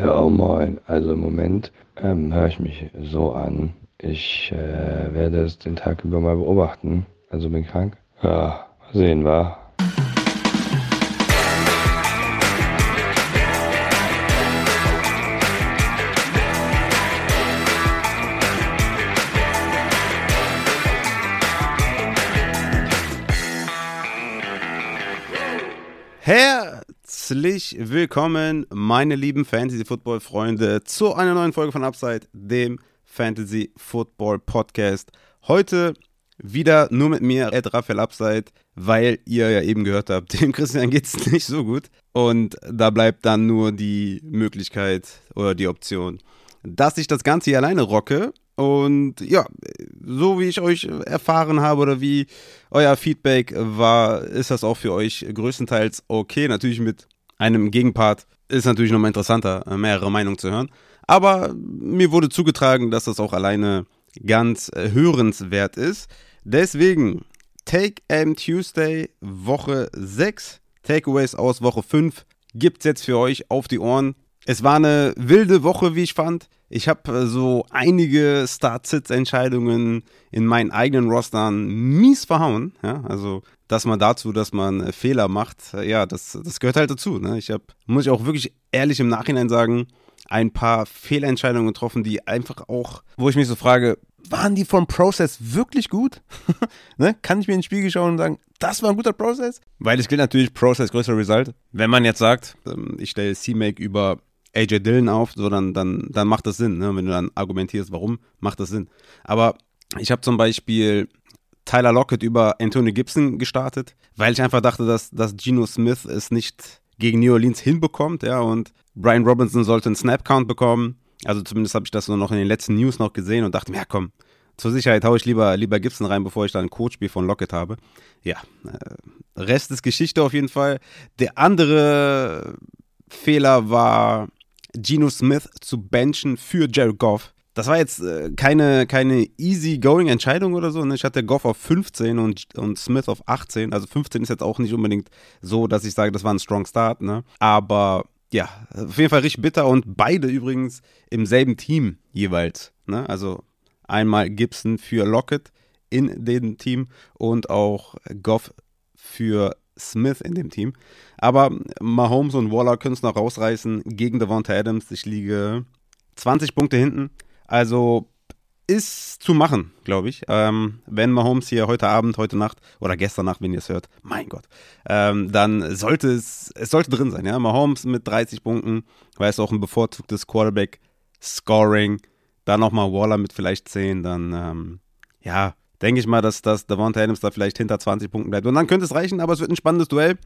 Ja, moin. Also im Moment ähm, höre ich mich so an. Ich äh, werde es den Tag über mal beobachten. Also bin krank. Ja, sehen wir. Herzlich willkommen, meine lieben Fantasy-Football-Freunde, zu einer neuen Folge von Upside, dem Fantasy-Football-Podcast. Heute wieder nur mit mir, Ed Raphael Upside, weil ihr ja eben gehört habt, dem Christian geht es nicht so gut. Und da bleibt dann nur die Möglichkeit oder die Option, dass ich das Ganze hier alleine rocke. Und ja, so wie ich euch erfahren habe oder wie euer Feedback war, ist das auch für euch größtenteils okay. Natürlich mit einem Gegenpart ist natürlich nochmal interessanter, mehrere Meinungen zu hören. Aber mir wurde zugetragen, dass das auch alleine ganz hörenswert ist. Deswegen, Take M Tuesday, Woche 6, Takeaways aus Woche 5 gibt es jetzt für euch auf die Ohren. Es war eine wilde Woche, wie ich fand. Ich habe äh, so einige Start-Sits-Entscheidungen in meinen eigenen Rostern mies verhauen. Ja, also dass man dazu, dass man äh, Fehler macht, äh, ja, das, das gehört halt dazu. Ne? Ich habe, muss ich auch wirklich ehrlich im Nachhinein sagen, ein paar Fehlentscheidungen getroffen, die einfach auch, wo ich mich so frage, waren die vom Process wirklich gut? ne? Kann ich mir ins Spiegel schauen und sagen, das war ein guter Process? Weil es gilt natürlich Process größer Result. Wenn man jetzt sagt, ähm, ich stelle C-Make über AJ Dillon auf, so dann, dann, dann macht das Sinn, ne? wenn du dann argumentierst, warum, macht das Sinn. Aber ich habe zum Beispiel Tyler Lockett über Anthony Gibson gestartet, weil ich einfach dachte, dass, dass Geno Smith es nicht gegen New Orleans hinbekommt, ja, und Brian Robinson sollte einen Snap-Count bekommen. Also zumindest habe ich das nur noch in den letzten News noch gesehen und dachte mir, ja komm, zur Sicherheit haue ich lieber, lieber Gibson rein, bevor ich dann ein Coachspiel von Lockett habe. Ja, äh, Rest ist Geschichte auf jeden Fall. Der andere Fehler war Geno Smith zu benchen für Jared Goff. Das war jetzt äh, keine, keine easy-going-Entscheidung oder so. Ne? Ich hatte Goff auf 15 und, und Smith auf 18. Also 15 ist jetzt auch nicht unbedingt so, dass ich sage, das war ein strong Start. Ne? Aber ja, auf jeden Fall richtig bitter und beide übrigens im selben Team jeweils. Ne? Also einmal Gibson für Lockett in dem Team und auch Goff für Smith in dem Team. Aber Mahomes und Waller können es noch rausreißen gegen Devonta Adams. Ich liege 20 Punkte hinten. Also ist zu machen, glaube ich. Ähm, wenn Mahomes hier heute Abend, heute Nacht oder gestern Nacht, wenn ihr es hört, mein Gott, ähm, dann sollte es, es sollte drin sein, ja. Mahomes mit 30 Punkten, weil es auch ein bevorzugtes Quarterback-Scoring. Dann nochmal Waller mit vielleicht 10, dann, ähm, ja, denke ich mal, dass, dass Devonta Adams da vielleicht hinter 20 Punkten bleibt. Und dann könnte es reichen, aber es wird ein spannendes Duell.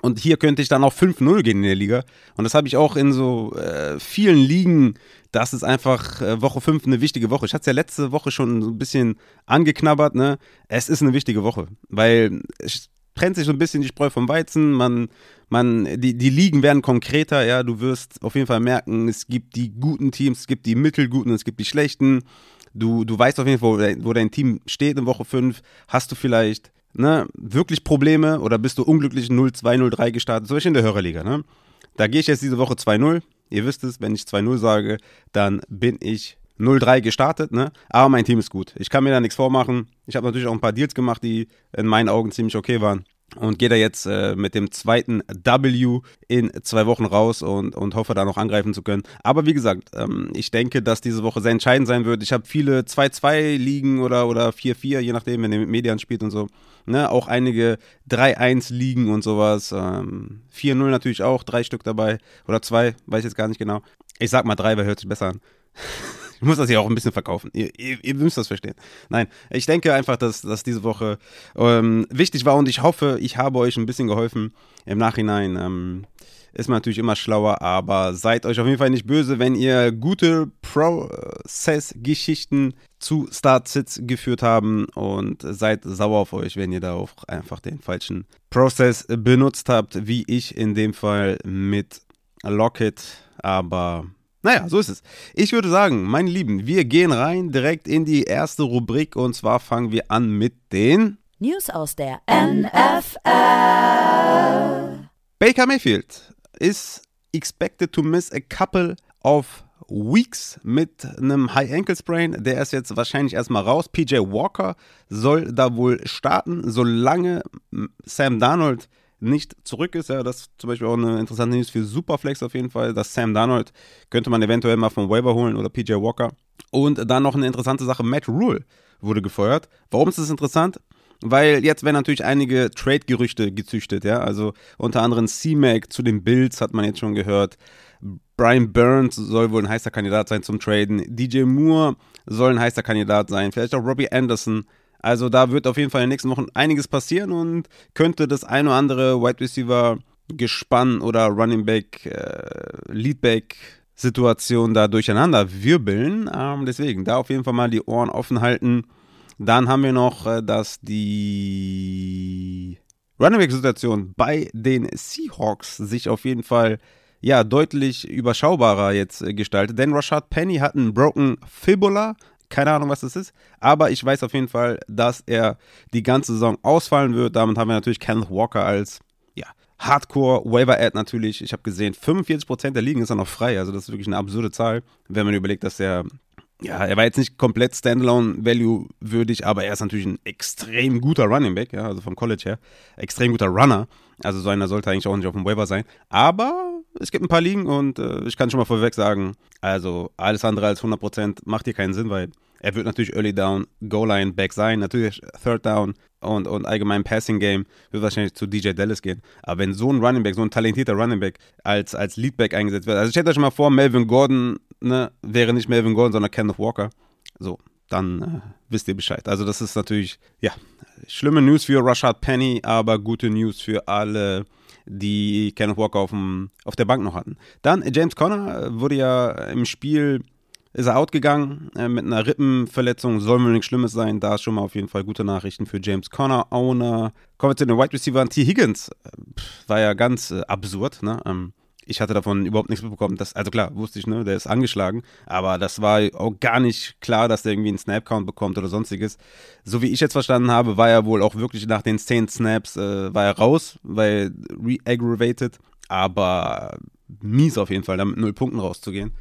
Und hier könnte ich dann auch 5-0 gehen in der Liga. Und das habe ich auch in so äh, vielen Ligen. Das ist einfach äh, Woche 5 eine wichtige Woche. Ich hatte es ja letzte Woche schon so ein bisschen angeknabbert. Ne? Es ist eine wichtige Woche, weil es trennt sich so ein bisschen die Spreu vom Weizen. Man, man, die, die Ligen werden konkreter. Ja, du wirst auf jeden Fall merken, es gibt die guten Teams, es gibt die mittelguten, es gibt die schlechten. Du, du weißt auf jeden Fall, wo dein, wo dein Team steht in Woche 5. Hast du vielleicht ne, wirklich Probleme oder bist du unglücklich 0-2, 0-3 gestartet, zum Beispiel in der Hörerliga. Ne? Da gehe ich jetzt diese Woche 2-0. Ihr wisst es, wenn ich 2-0 sage, dann bin ich 0-3 gestartet, ne? Aber mein Team ist gut. Ich kann mir da nichts vormachen. Ich habe natürlich auch ein paar Deals gemacht, die in meinen Augen ziemlich okay waren und gehe da jetzt äh, mit dem zweiten W in zwei Wochen raus und, und hoffe da noch angreifen zu können. Aber wie gesagt, ähm, ich denke, dass diese Woche sehr entscheidend sein wird. Ich habe viele 2-2-Ligen oder, oder 4-4, je nachdem, wenn ihr mit Median spielt und so. Ne? Auch einige 3-1-Ligen und sowas. Ähm, 4-0 natürlich auch, drei Stück dabei. Oder zwei, weiß ich jetzt gar nicht genau. Ich sag mal drei, weil hört sich besser an. Ich muss das ja auch ein bisschen verkaufen. Ihr, ihr, ihr, müsst das verstehen. Nein, ich denke einfach, dass, dass diese Woche ähm, wichtig war und ich hoffe, ich habe euch ein bisschen geholfen. Im Nachhinein ähm, ist man natürlich immer schlauer, aber seid euch auf jeden Fall nicht böse, wenn ihr gute Process-Geschichten zu Start-Sits geführt haben und seid sauer auf euch, wenn ihr da auch einfach den falschen Process benutzt habt, wie ich in dem Fall mit Locket. Aber naja, so ist es. Ich würde sagen, meine Lieben, wir gehen rein direkt in die erste Rubrik und zwar fangen wir an mit den News aus der NFL. Baker Mayfield ist expected to miss a couple of Weeks mit einem High Ankle Sprain. Der ist jetzt wahrscheinlich erstmal raus. PJ Walker soll da wohl starten, solange Sam Darnold nicht zurück ist. Ja, das ist zum Beispiel auch eine interessante News für Superflex auf jeden Fall. dass Sam Darnold könnte man eventuell mal vom Waiver holen oder PJ Walker. Und dann noch eine interessante Sache: Matt Rule wurde gefeuert. Warum ist das interessant? Weil jetzt werden natürlich einige Trade-Gerüchte gezüchtet, ja. Also unter anderem C-Mac zu den Bills hat man jetzt schon gehört. Brian Burns soll wohl ein heißer Kandidat sein zum Traden. DJ Moore soll ein heißer Kandidat sein. Vielleicht auch Robbie Anderson. Also da wird auf jeden Fall in den nächsten Wochen einiges passieren und könnte das ein oder andere Wide Receiver Gespann oder Running Back, äh, Leadback Situation da durcheinander wirbeln. Ähm, deswegen da auf jeden Fall mal die Ohren offen halten. Dann haben wir noch, äh, dass die Running Back Situation bei den Seahawks sich auf jeden Fall ja, deutlich überschaubarer jetzt gestaltet. Denn Rashad Penny hat einen Broken Fibula. Keine Ahnung, was das ist. Aber ich weiß auf jeden Fall, dass er die ganze Saison ausfallen wird. Damit haben wir natürlich Kenneth Walker als ja, Hardcore Waiver Ad natürlich. Ich habe gesehen, 45% der Ligen ist er noch frei. Also das ist wirklich eine absurde Zahl, wenn man überlegt, dass er ja, er war jetzt nicht komplett Standalone-Value würdig, aber er ist natürlich ein extrem guter Running Back, ja, also vom College her. Extrem guter Runner. Also so einer sollte eigentlich auch nicht auf dem Waiver sein. Aber es gibt ein paar Ligen und äh, ich kann schon mal vorweg sagen, also alles andere als 100% macht hier keinen Sinn, weil er wird natürlich Early Down, Goal-Line, Back sein, natürlich Third Down und, und allgemein Passing Game wird wahrscheinlich zu DJ Dallas gehen. Aber wenn so ein Running Back, so ein talentierter Running Back als, als Leadback eingesetzt wird, also stellt euch mal vor, Melvin Gordon ne, wäre nicht Melvin Gordon, sondern Kenneth Walker. So, dann äh, wisst ihr Bescheid. Also das ist natürlich, ja, schlimme News für Rashad Penny, aber gute News für alle die Kenneth Walker auf, dem, auf der Bank noch hatten. Dann James Conner äh, wurde ja im Spiel ist er outgegangen äh, mit einer Rippenverletzung. Soll wohl nichts Schlimmes sein. Da ist schon mal auf jeden Fall gute Nachrichten für James Conner. Owner. Kommen wir zu den Wide Receiver. T. Higgins äh, war ja ganz äh, absurd. Ne? Ähm, ich hatte davon überhaupt nichts mitbekommen. Das, also klar, wusste ich, ne, der ist angeschlagen, aber das war auch gar nicht klar, dass der irgendwie einen Snap-Count bekommt oder sonstiges. So wie ich jetzt verstanden habe, war er wohl auch wirklich nach den 10 Snaps, äh, war er raus, weil re-aggravated, aber mies auf jeden Fall, da mit null Punkten rauszugehen.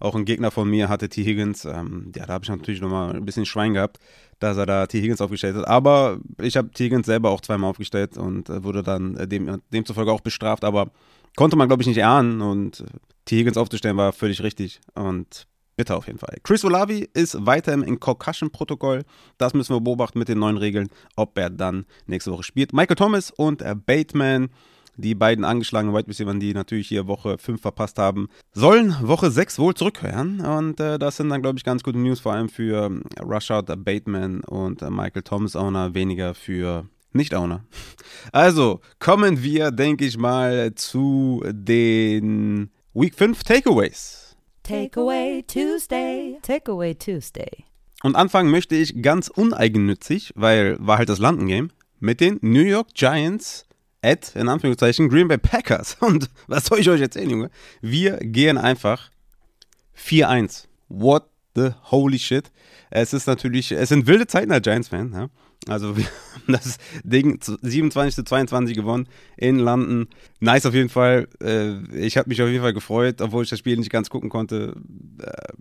Auch ein Gegner von mir hatte T. Higgins, ähm, ja, da habe ich natürlich nochmal ein bisschen Schwein gehabt, dass er da T. Higgins aufgestellt hat. Aber ich habe T. Higgins selber auch zweimal aufgestellt und äh, wurde dann äh, dem, demzufolge auch bestraft. Aber konnte man, glaube ich, nicht ahnen. Und T. Higgins aufzustellen war völlig richtig. Und bitter auf jeden Fall. Chris Olavi ist weiter im Concussion-Protokoll. Das müssen wir beobachten mit den neuen Regeln, ob er dann nächste Woche spielt. Michael Thomas und Bateman, die beiden angeschlagenen White Receiver, die natürlich hier Woche 5 verpasst haben, sollen Woche 6 wohl zurückkehren. Und äh, das sind dann, glaube ich, ganz gute News, vor allem für äh, Rushout, Bateman und äh, Michael Thomas Owner, weniger für nicht Owner. Also kommen wir, denke ich mal, zu den Week 5 Takeaways. Takeaway Tuesday. Takeaway Tuesday. Und anfangen möchte ich ganz uneigennützig, weil war halt das Landengame, mit den New York Giants at, in Anführungszeichen, Green Bay Packers. Und was soll ich euch erzählen, Junge? Wir gehen einfach 4-1. What the holy shit? Es ist natürlich, es sind wilde Zeiten als Giants-Fan, ja. Also wir haben das Ding 27 zu 22 gewonnen in London. Nice auf jeden Fall. Äh, ich habe mich auf jeden Fall gefreut, obwohl ich das Spiel nicht ganz gucken konnte. Äh,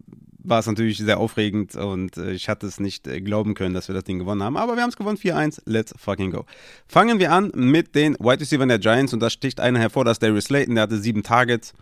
war es natürlich sehr aufregend und äh, ich hatte es nicht glauben können, dass wir das Ding gewonnen haben. Aber wir haben es gewonnen, 4-1. Let's fucking go. Fangen wir an mit den Wide Receivers der Giants und da sticht einer hervor, das ist Darius Slayton, der hatte sieben Targets.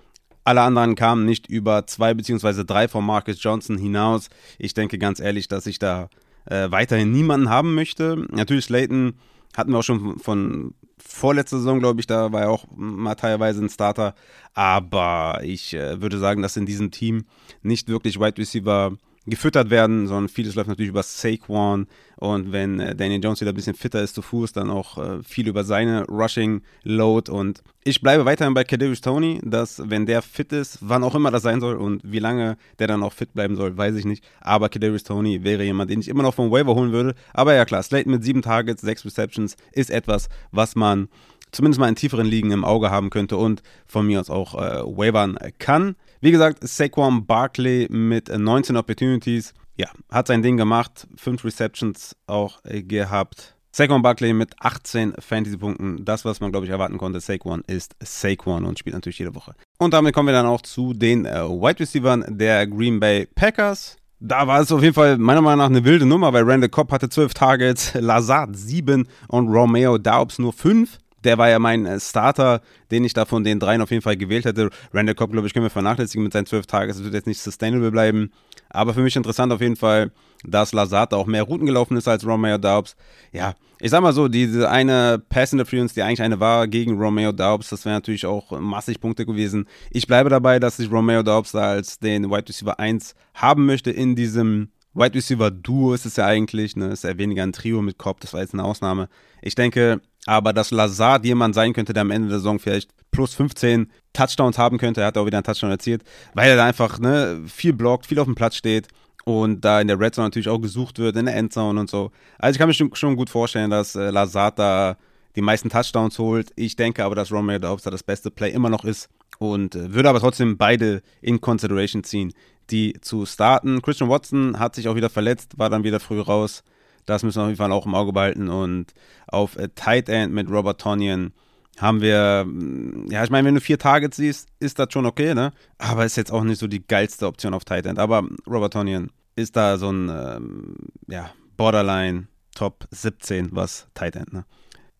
Alle anderen kamen nicht über zwei beziehungsweise drei von Marcus Johnson hinaus. Ich denke ganz ehrlich, dass ich da äh, weiterhin niemanden haben möchte. Natürlich Slayton hatten wir auch schon von vorletzter Saison, glaube ich, da war er auch mal teilweise ein Starter. Aber ich äh, würde sagen, dass in diesem Team nicht wirklich Wide Receiver gefüttert werden, sondern vieles läuft natürlich über Saquon. Und wenn äh, Daniel Jones wieder ein bisschen fitter ist zu Fuß, dann auch äh, viel über seine Rushing Load. Und ich bleibe weiterhin bei Kadarius Tony, dass wenn der fit ist, wann auch immer das sein soll und wie lange der dann auch fit bleiben soll, weiß ich nicht, aber Kadarius Tony wäre jemand, den ich immer noch vom Waiver holen würde, aber ja klar, Slayton mit sieben Targets, sechs Receptions ist etwas, was man zumindest mal in tieferen Ligen im Auge haben könnte und von mir aus auch äh, wavern kann. Wie gesagt, Saquon Barkley mit 19 Opportunities. Ja, hat sein Ding gemacht. Fünf Receptions auch äh, gehabt. Saquon Barkley mit 18 Fantasy-Punkten. Das, was man, glaube ich, erwarten konnte. Saquon ist Saquon und spielt natürlich jede Woche. Und damit kommen wir dann auch zu den äh, Wide Receivers der Green Bay Packers. Da war es auf jeden Fall meiner Meinung nach eine wilde Nummer, weil Randall Cobb hatte 12 Targets, Lazard 7 und Romeo Daubs nur 5 der war ja mein äh, Starter, den ich da von den dreien auf jeden Fall gewählt hätte. Randall Cobb, glaube ich, können wir vernachlässigen mit seinen zwölf Tagen. Es wird jetzt nicht sustainable bleiben. Aber für mich interessant auf jeden Fall, dass Lazard auch mehr Routen gelaufen ist als Romeo Daubs. Ja, ich sag mal so, diese eine Pass Interference, die eigentlich eine war gegen Romeo Daubs, das wäre natürlich auch massig Punkte gewesen. Ich bleibe dabei, dass ich Romeo Daubs da als den Wide Receiver 1 haben möchte in diesem Wide Receiver Duo ist es ja eigentlich, ne, ist ja weniger ein Trio mit Cobb, das war jetzt eine Ausnahme. Ich denke, aber dass Lazard jemand sein könnte, der am Ende der Saison vielleicht plus 15 Touchdowns haben könnte, er hat auch wieder einen Touchdown erzielt, weil er da einfach ne, viel blockt, viel auf dem Platz steht und da in der Red Zone natürlich auch gesucht wird, in der Endzone und so. Also ich kann mir schon, gut vorstellen, dass äh, Lazard da die meisten Touchdowns holt. Ich denke aber, dass Romeo Dobbs da das beste Play immer noch ist und äh, würde aber trotzdem beide in Consideration ziehen, die zu starten. Christian Watson hat sich auch wieder verletzt, war dann wieder früh raus. Das müssen wir auf jeden Fall auch im Auge behalten. Und auf Tight End mit Robert Tonyan haben wir, ja, ich meine, wenn du vier Targets siehst, ist das schon okay, ne? Aber ist jetzt auch nicht so die geilste Option auf Tight End. Aber Robert Tonyan ist da so ein, ähm, ja, Borderline Top 17, was Tight End, ne?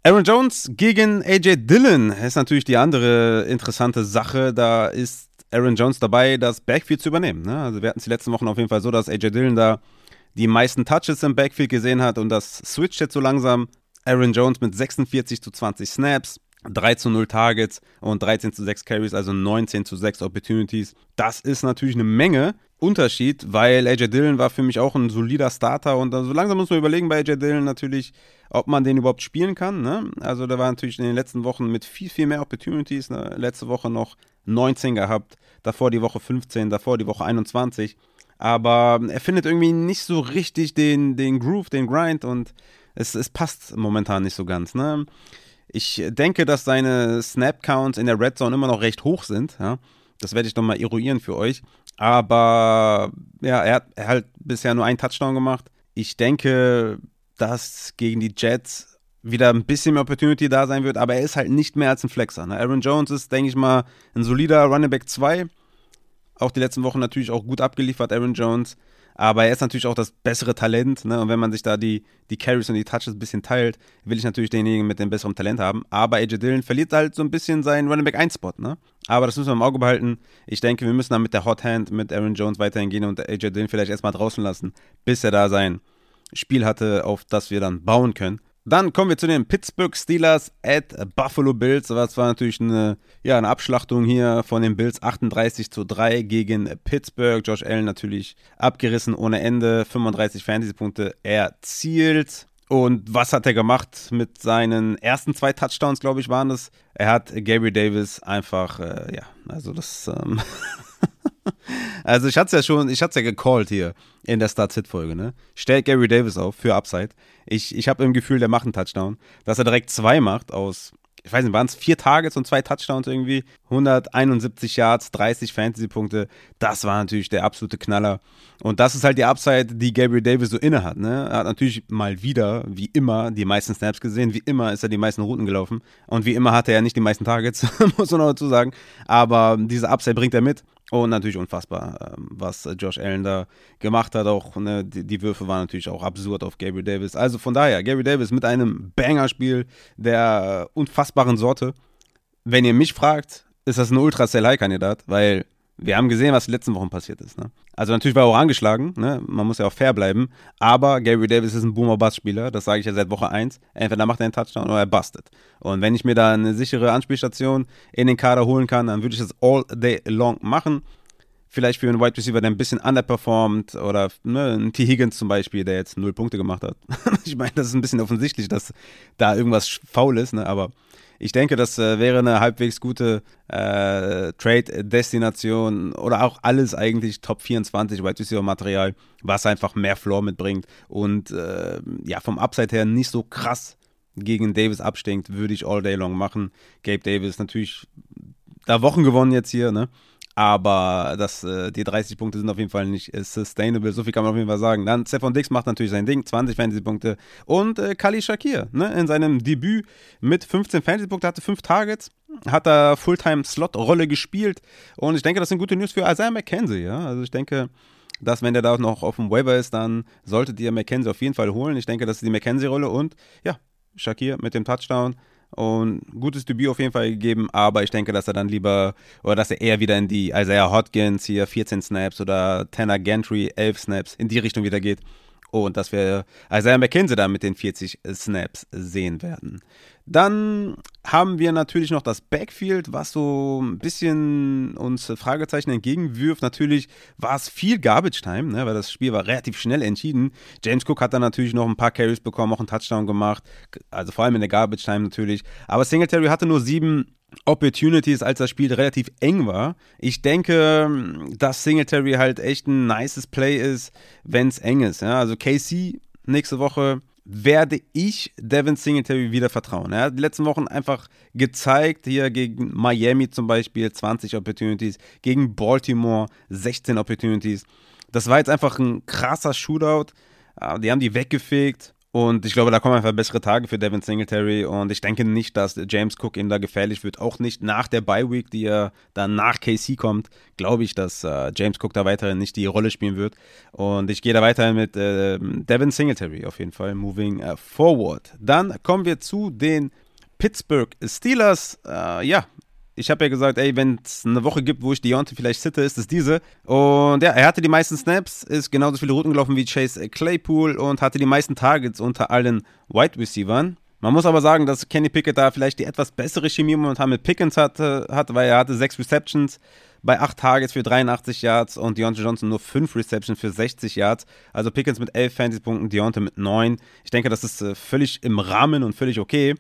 Aaron Jones gegen AJ Dillon ist natürlich die andere interessante Sache. Da ist Aaron Jones dabei, das Backfield zu übernehmen. Ne? Also wir hatten es die letzten Wochen auf jeden Fall so, dass AJ Dillon da die meisten Touches im Backfield gesehen hat und das switcht jetzt so langsam. Aaron Jones mit 46 zu 20 Snaps, 3 zu 0 Targets und 13 zu 6 Carries, also 19 zu 6 Opportunities. Das ist natürlich eine Menge Unterschied, weil AJ Dillon war für mich auch ein solider Starter und so also langsam muss man überlegen bei AJ Dillon natürlich, ob man den überhaupt spielen kann. Ne? Also da war natürlich in den letzten Wochen mit viel, viel mehr Opportunities. Ne? Letzte Woche noch 19 gehabt, davor die Woche 15, davor die Woche 21 aber er findet irgendwie nicht so richtig den, den Groove, den Grind und es, es passt momentan nicht so ganz. Ne? Ich denke, dass seine Snap-Counts in der Red Zone immer noch recht hoch sind. Ja? Das werde ich nochmal eruieren für euch. Aber ja, er hat, er hat bisher nur einen Touchdown gemacht. Ich denke, dass gegen die Jets wieder ein bisschen mehr Opportunity da sein wird, aber er ist halt nicht mehr als ein Flexer. Ne? Aaron Jones ist, denke ich mal, ein solider Running Back 2 auch die letzten Wochen natürlich auch gut abgeliefert, Aaron Jones. Aber er ist natürlich auch das bessere Talent. Ne? Und wenn man sich da die, die Carries und die Touches ein bisschen teilt, will ich natürlich denjenigen mit dem besseren Talent haben. Aber AJ Dillon verliert halt so ein bisschen seinen Running Back 1 Spot. Ne? Aber das müssen wir im Auge behalten. Ich denke, wir müssen dann mit der Hot Hand mit Aaron Jones weiterhin gehen und AJ Dillon vielleicht erstmal draußen lassen, bis er da sein Spiel hatte, auf das wir dann bauen können. Dann kommen wir zu den Pittsburgh Steelers at Buffalo Bills. Das war natürlich eine, ja, eine Abschlachtung hier von den Bills 38 zu 3 gegen Pittsburgh. Josh Allen natürlich abgerissen ohne Ende, 35 Fantasy-Punkte erzielt. Und was hat er gemacht mit seinen ersten zwei Touchdowns, glaube ich, waren das? Er hat Gabriel Davis einfach, äh, ja, also das ähm, also ich hatte es ja schon, ich hatte es ja gecallt hier in der Start-Sit-Folge, ne? Stellt Gary Davis auf für Upside. Ich, ich habe im Gefühl, der macht einen Touchdown. Dass er direkt zwei macht aus, ich weiß nicht, waren es vier Targets und zwei Touchdowns irgendwie? 171 Yards, 30 Fantasy-Punkte. Das war natürlich der absolute Knaller. Und das ist halt die Upside, die Gabriel Davis so inne hat, ne? Er hat natürlich mal wieder, wie immer, die meisten Snaps gesehen. Wie immer ist er die meisten Routen gelaufen. Und wie immer hatte er nicht die meisten Targets, muss man noch dazu sagen. Aber diese Upside bringt er mit. Und natürlich unfassbar, ähm, was Josh Allen da gemacht hat. Auch ne, die, die, Würfe waren natürlich auch absurd auf Gabriel Davis. Also von daher, Gabriel Davis mit einem Banger-Spiel der unfassbaren Sorte. Wenn ihr mich fragt, ist das ein Ultra-Sell-High-Kandidat, weil wir haben gesehen, was in den letzten Wochen passiert ist. Ne? Also natürlich war er auch angeschlagen, ne? man muss ja auch fair bleiben, aber Gary Davis ist ein Boomer-Bust-Spieler, das sage ich ja seit Woche 1. Entweder macht er einen Touchdown oder er bustet. Und wenn ich mir da eine sichere Anspielstation in den Kader holen kann, dann würde ich das all day long machen. Vielleicht für einen Wide Receiver, der ein bisschen underperformt oder ne, ein T. Higgins zum Beispiel, der jetzt null Punkte gemacht hat. ich meine, das ist ein bisschen offensichtlich, dass da irgendwas faul ist, ne? aber ich denke, das äh, wäre eine halbwegs gute äh, Trade-Destination oder auch alles eigentlich Top 24 Wide Receiver Material, was einfach mehr Floor mitbringt und äh, ja, vom Upside her nicht so krass gegen Davis abstinkt, würde ich all day long machen. Gabe Davis natürlich da Wochen gewonnen jetzt hier, ne? Aber das, äh, die 30 Punkte sind auf jeden Fall nicht äh, sustainable. So viel kann man auf jeden Fall sagen. Dann Stefan Dix macht natürlich sein Ding, 20 Fantasy-Punkte. Und äh, Kali Shakir ne, in seinem Debüt mit 15 Fantasy-Punkte hatte 5 Targets, hat da Fulltime-Slot-Rolle gespielt. Und ich denke, das sind gute News für Isaiah McKenzie. Ja? Also ich denke, dass wenn der da noch auf dem Waiver ist, dann solltet ihr McKenzie auf jeden Fall holen. Ich denke, das ist die McKenzie-Rolle und ja, Shakir mit dem Touchdown und gutes Debüt auf jeden Fall gegeben, aber ich denke, dass er dann lieber, oder dass er eher wieder in die Isaiah Hodgins hier 14 Snaps oder Tanner Gantry 11 Snaps in die Richtung wieder geht und dass wir Isaiah McKenzie da mit den 40 Snaps sehen werden. Dann haben wir natürlich noch das Backfield, was so ein bisschen uns Fragezeichen entgegenwirft. Natürlich war es viel Garbage Time, ne, weil das Spiel war relativ schnell entschieden. James Cook hat dann natürlich noch ein paar Carries bekommen, auch einen Touchdown gemacht. Also vor allem in der Garbage Time natürlich. Aber Singletary hatte nur sieben Opportunities, als das Spiel relativ eng war. Ich denke, dass Singletary halt echt ein nices Play ist, wenn es eng ist. Ja? Also KC nächste Woche werde ich Devin Singletary wieder vertrauen. Er hat die letzten Wochen einfach gezeigt, hier gegen Miami zum Beispiel 20 Opportunities, gegen Baltimore 16 Opportunities. Das war jetzt einfach ein krasser Shootout. Ah, die haben die weggefegt. Und ich glaube, da kommen einfach bessere Tage für Devin Singletary. Und ich denke nicht, dass James Cook ihm da gefährlich wird. Auch nicht nach der Bye Week, die er dann nach KC kommt, glaube ich, dass äh, James Cook da weiterhin nicht die Rolle spielen wird. Und ich gehe da weiterhin mit äh, Devin Singletary auf jeden Fall, moving uh, forward. Dann kommen wir zu den Pittsburgh Steelers. Äh, ja, ich habe ja gesagt, ey, wenn es eine Woche gibt, wo ich Deontay vielleicht sitte, ist es diese. Und ja, er hatte die meisten Snaps, ist genauso viele Routen gelaufen wie Chase Claypool und hatte die meisten Targets unter allen Wide Receivers. Man muss aber sagen, dass Kenny Pickett da vielleicht die etwas bessere Chemie momentan mit Pickens hatte, hat, weil er hatte sechs Receptions bei acht Targets für 83 Yards und Deontay Johnson nur fünf Receptions für 60 Yards. Also Pickens mit elf Fantasy-Punkten, Deontay mit neun. Ich denke, das ist äh, völlig im Rahmen und völlig okay.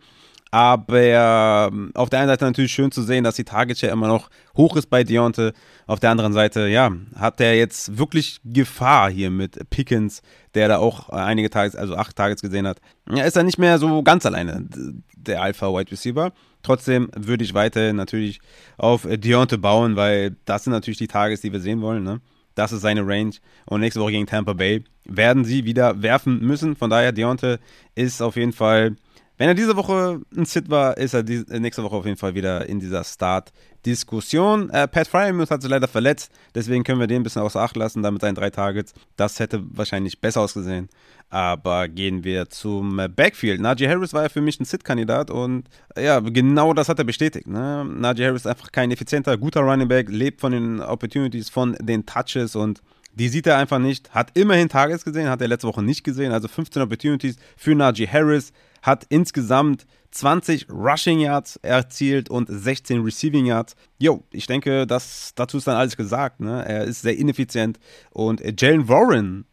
Aber ähm, auf der einen Seite natürlich schön zu sehen, dass die Target Share immer noch hoch ist bei Deontay. Auf der anderen Seite, ja, hat er jetzt wirklich Gefahr hier mit Pickens, der da auch einige Targets, also acht Targets gesehen hat. Ja, ist er nicht mehr so ganz alleine, der Alpha Wide Receiver. Trotzdem würde ich weiterhin natürlich auf Deontay bauen, weil das sind natürlich die Targets, die wir sehen wollen. Ne? Das ist seine Range. Und nächste Woche gegen Tampa Bay werden sie wieder werfen müssen. Von daher, Deontay ist auf jeden Fall wenn er diese Woche ein Sit war, ist er die, nächste Woche auf jeden Fall wieder in dieser Start-Diskussion. Äh, Pat Fryermuth hat sich leider verletzt, deswegen können wir den ein bisschen außer Acht lassen, damit seinen drei Targets. Das hätte wahrscheinlich besser ausgesehen. Aber gehen wir zum Backfield. Najee Harris war ja für mich ein Sit-Kandidat und ja, genau das hat er bestätigt. Ne? Najee Harris ist einfach kein effizienter, guter Running Back, lebt von den Opportunities, von den Touches und die sieht er einfach nicht. Hat immerhin Targets gesehen, hat er letzte Woche nicht gesehen. Also 15 Opportunities für Najee Harris hat insgesamt 20 Rushing Yards erzielt und 16 Receiving Yards. Jo, ich denke, das, dazu ist dann alles gesagt. Ne? Er ist sehr ineffizient. Und Jalen Warren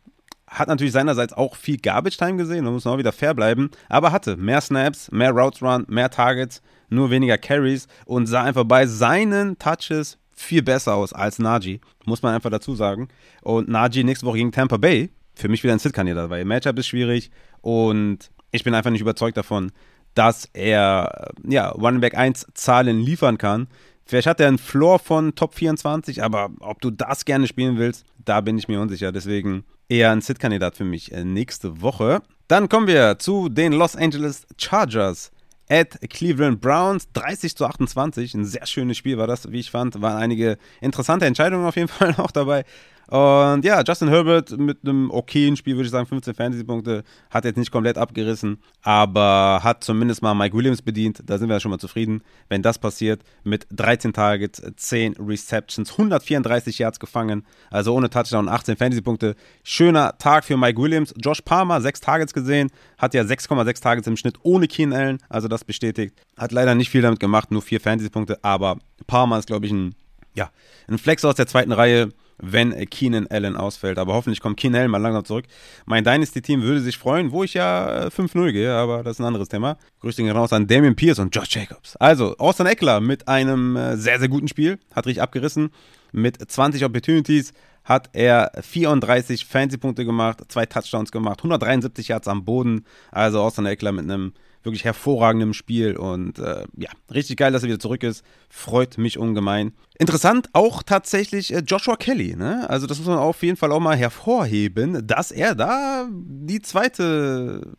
hat natürlich seinerseits auch viel Garbage Time gesehen, da muss man auch wieder fair bleiben, aber hatte mehr Snaps, mehr Routes Run, mehr Targets, nur weniger Carries und sah einfach bei seinen Touches viel besser aus als Najee, muss man einfach dazu sagen. Und Najee nächste Woche gegen Tampa Bay, für mich wieder ein Sit-Kandidat, weil Matchup ist schwierig und ich bin einfach nicht überzeugt davon, dass er ja, Running Back 1 Zahlen liefern kann. Vielleicht hat er einen Floor von Top 24, aber ob du das gerne spielen willst, da bin ich mir unsicher. Deswegen eher ein Sit-Kandidat für mich äh, nächste Woche. Dann kommen wir zu den Los Angeles Chargers at Cleveland Browns. 30 zu 28. Ein sehr schönes Spiel war das, wie ich fand. Waren einige interessante Entscheidungen auf jeden Fall auch dabei. Und ja, Justin Herbert mit einem okayen Spiel, würde ich sagen, 15 Fantasy-Punkte, hat jetzt nicht komplett abgerissen, aber hat zumindest mal Mike Williams bedient. Da sind wir ja schon mal zufrieden, wenn das passiert. Mit 13 Targets, 10 Receptions, 134 Yards gefangen, also ohne Touchdown, 18 Fantasy-Punkte. Schöner Tag für Mike Williams. Josh Palmer, 6 Targets gesehen, hat ja 6,6 Targets im Schnitt ohne Keen Allen, also das bestätigt. Hat leider nicht viel damit gemacht, nur 4 Fantasy-Punkte, aber Palmer ist, glaube ich, ein, ja, ein Flex aus der zweiten Reihe wenn Keenan Allen ausfällt. Aber hoffentlich kommt Keenan Allen mal langsam zurück. Mein Dynasty-Team würde sich freuen, wo ich ja 5-0 äh, gehe, aber das ist ein anderes Thema. Grüße gehen raus an Damian Pierce und Josh Jacobs. Also, Austin Eckler mit einem äh, sehr, sehr guten Spiel. Hat richtig abgerissen. Mit 20 Opportunities hat er 34 Fantasy-Punkte gemacht, zwei Touchdowns gemacht, 173 Yards am Boden. Also Austin Eckler mit einem wirklich hervorragendem Spiel. Und äh, ja, richtig geil, dass er wieder zurück ist. Freut mich ungemein. Interessant auch tatsächlich äh, Joshua Kelly. Ne? Also das muss man auf jeden Fall auch mal hervorheben, dass er da die zweite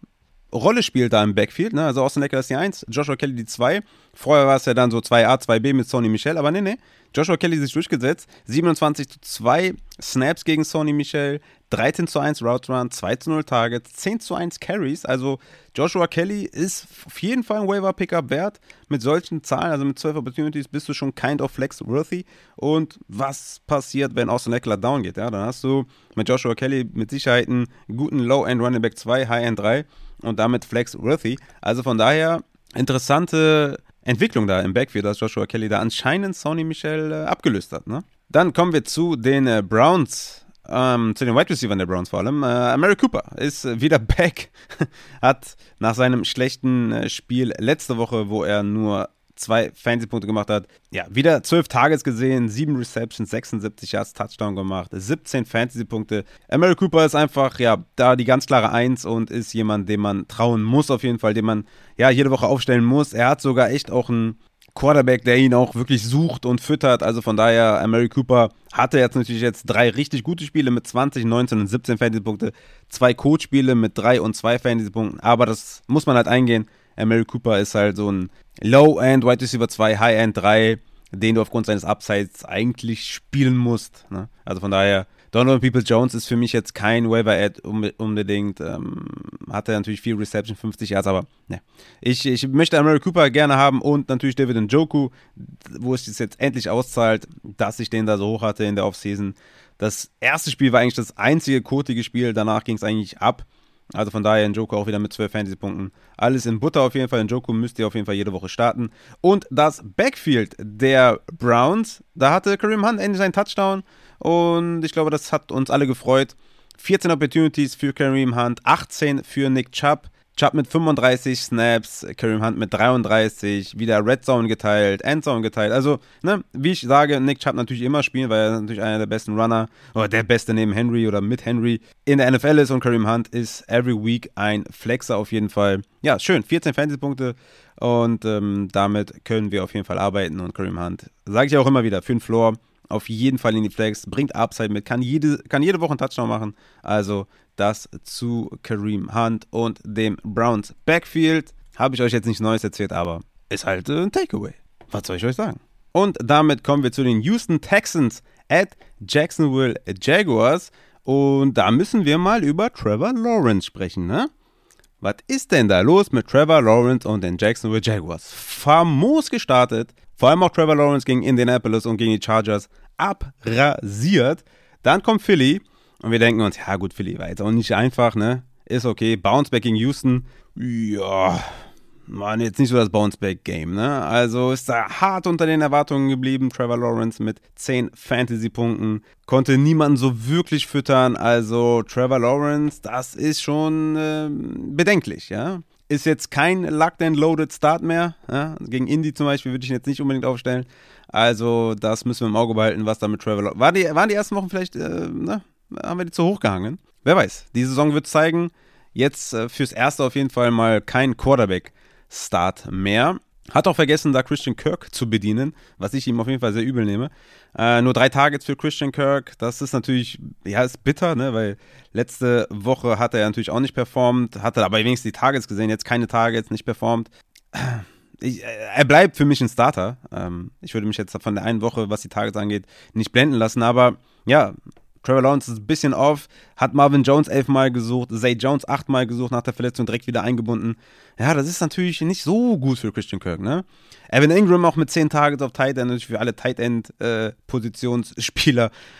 Rolle spielt da im Backfield. Ne? Also Austin Eckler ist die 1, Joshua Kelly die 2. Vorher war es ja dann so 2A, 2B mit Sony Michel, aber nee, nee. Joshua Kelly sich durchgesetzt. 27 zu 2 Snaps gegen Sony Michel, 13 zu 1 Route Run, 2 zu 0 Targets, 10 zu 1 Carries. Also Joshua Kelly ist auf jeden Fall ein Waiver Pickup wert. Mit solchen Zahlen, also mit 12 Opportunities, bist du schon kind of flex worthy. Und was passiert, wenn Austin Eckler down geht? Ja, dann hast du mit Joshua Kelly mit Sicherheit einen guten Low-End Running Back 2, High-End 3 und damit flex worthy. Also von daher interessante Entwicklung da im Backfield, dass Joshua Kelly da anscheinend Sony Michel äh, abgelöst hat. Ne? Dann kommen wir zu den äh, Browns, ähm, zu den Wide Receivers der Browns vor allem. Äh, Mary Cooper ist äh, wieder back, hat nach seinem schlechten äh, Spiel letzte Woche, wo er nur zwei Fantasy-Punkte gemacht hat. Ja, wieder 12 Targets gesehen, 7 Receptions, 76 Yards Touchdown gemacht, 17 Fantasy-Punkte. Mary Cooper ist einfach, ja, da die ganz klare Eins und ist jemand, dem man trauen muss auf jeden Fall, den man, ja, jede Woche aufstellen muss. Er hat sogar echt auch einen Quarterback, der ihn auch wirklich sucht und füttert. Also von daher, Mary Cooper hatte jetzt natürlich jetzt drei richtig gute Spiele mit 20, 19 und 17 Fantasy-Punkte. Zwei Coach-Spiele mit drei und zwei Fantasy-Punkten. Aber das muss man halt eingehen. Mary Cooper ist halt so ein Low-End Wide Receiver 2, High-End 3, den du aufgrund seines Upsides eigentlich spielen musst. Ne? Also von daher, Donovan People Jones ist für mich jetzt kein Waiver-Ad unbedingt. Ähm, hat natürlich viel Reception, 50 Yards, aber ne. Ich, ich möchte Mary Cooper gerne haben und natürlich David Njoku, wo es jetzt endlich auszahlt, dass ich den da so hoch hatte in der Offseason. Das erste Spiel war eigentlich das einzige kotige Spiel, danach ging es eigentlich ab. Also von daher Njoku auch wieder mit 12 Fantasy-Punkten. Alles in Butter auf jeden Fall. Njoku müsst ihr auf jeden Fall jede Woche starten. Und das Backfield der Browns, da hatte Kareem Hunt endlich seinen Touchdown. Und ich glaube, das hat uns alle gefreut. 14 Opportunities für Kareem Hunt, 18 für Nick Chubb. Chubb mit 35 Snaps, Kareem Hunt mit 33, wieder Red Zone geteilt, Endzone geteilt. Also, ne, wie ich sage, Nick Chubb natürlich immer spielen, weil er natürlich einer der besten Runner oder der beste neben Henry oder mit Henry in der NFL ist und Kareem Hunt ist every week ein Flexer auf jeden Fall. Ja, schön, 14 Fantasy-Punkte und ähm, damit können wir auf jeden Fall arbeiten und Kareem Hunt, sage ich auch immer wieder, für den Floor auf jeden Fall in die Flex, bringt Upside mit, kann jede, kann jede Woche einen Touchdown machen. Also das zu Kareem Hunt und dem Browns Backfield. Habe ich euch jetzt nichts Neues erzählt, aber ist halt äh, ein Takeaway. Was soll ich euch sagen? Und damit kommen wir zu den Houston Texans at Jacksonville Jaguars. Und da müssen wir mal über Trevor Lawrence sprechen, ne? Was ist denn da los mit Trevor Lawrence und den Jacksonville Jaguars? Famos gestartet, vor allem auch Trevor Lawrence gegen Indianapolis und gegen die Chargers abrasiert. Dann kommt Philly und wir denken uns, ja gut, Philly war jetzt auch nicht einfach, ne? Ist okay. Bounceback gegen Houston, ja, war jetzt nicht so das Bounceback-Game, ne? Also ist da hart unter den Erwartungen geblieben. Trevor Lawrence mit 10 Fantasy-Punkten. Konnte niemanden so wirklich füttern. Also Trevor Lawrence, das ist schon äh, bedenklich, ja? Ist jetzt kein Locked and Loaded Start mehr. Ja? Gegen Indy zum Beispiel würde ich ihn jetzt nicht unbedingt aufstellen. Also, das müssen wir im Auge behalten, was da mit Trevor Lawrence. War die, waren die ersten Wochen vielleicht, äh, ne? Haben wir die zu hoch gehangen? Wer weiß. Die Saison wird zeigen. Jetzt äh, fürs Erste auf jeden Fall mal kein Quarterback-Start mehr. Hat auch vergessen, da Christian Kirk zu bedienen, was ich ihm auf jeden Fall sehr übel nehme. Äh, nur drei Targets für Christian Kirk, das ist natürlich, ja, ist bitter, ne, weil letzte Woche hat er natürlich auch nicht performt, hatte aber wenigstens die Targets gesehen, jetzt keine Targets, nicht performt. Ich, äh, er bleibt für mich ein Starter. Ähm, ich würde mich jetzt von der einen Woche, was die Targets angeht, nicht blenden lassen, aber ja, Trevor Lawrence ist ein bisschen off, hat Marvin Jones elfmal gesucht, Zay Jones achtmal gesucht nach der Verletzung, direkt wieder eingebunden. Ja, das ist natürlich nicht so gut für Christian Kirk, ne? Evan Ingram auch mit 10 Targets auf Tight End, natürlich für alle Tight End äh,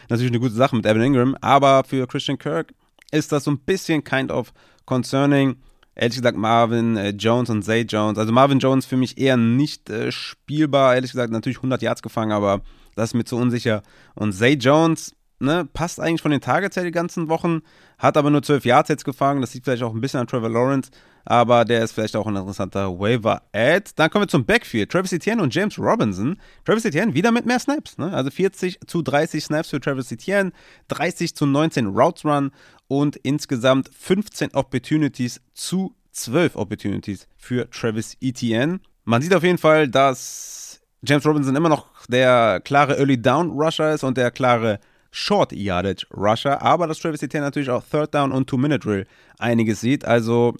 natürlich eine gute Sache mit Evan Ingram, aber für Christian Kirk ist das so ein bisschen kind of concerning. Ehrlich gesagt, Marvin äh, Jones und Zay Jones. Also Marvin Jones für mich eher nicht äh, spielbar. Ehrlich gesagt, natürlich 100 Yards gefangen, aber das ist mir zu unsicher. Und Zay Jones, ne, passt eigentlich von den Targets her die ganzen Wochen, hat aber nur 12 Yards jetzt gefangen. Das liegt vielleicht auch ein bisschen an Trevor Lawrence, aber der ist vielleicht auch ein interessanter Waiver-Ad. Dann kommen wir zum Backfield. Travis Etienne und James Robinson. Travis Etienne wieder mit mehr Snaps, ne? also 40 zu 30 Snaps für Travis Etienne, 30 zu 19 Routes Run und insgesamt 15 Opportunities zu 12 Opportunities für Travis Etienne. Man sieht auf jeden Fall, dass James Robinson immer noch der klare Early Down Rusher ist und der klare Short Yardage Rusher, aber dass Travis Etienne natürlich auch Third Down und Two-Minute Drill einiges sieht. Also,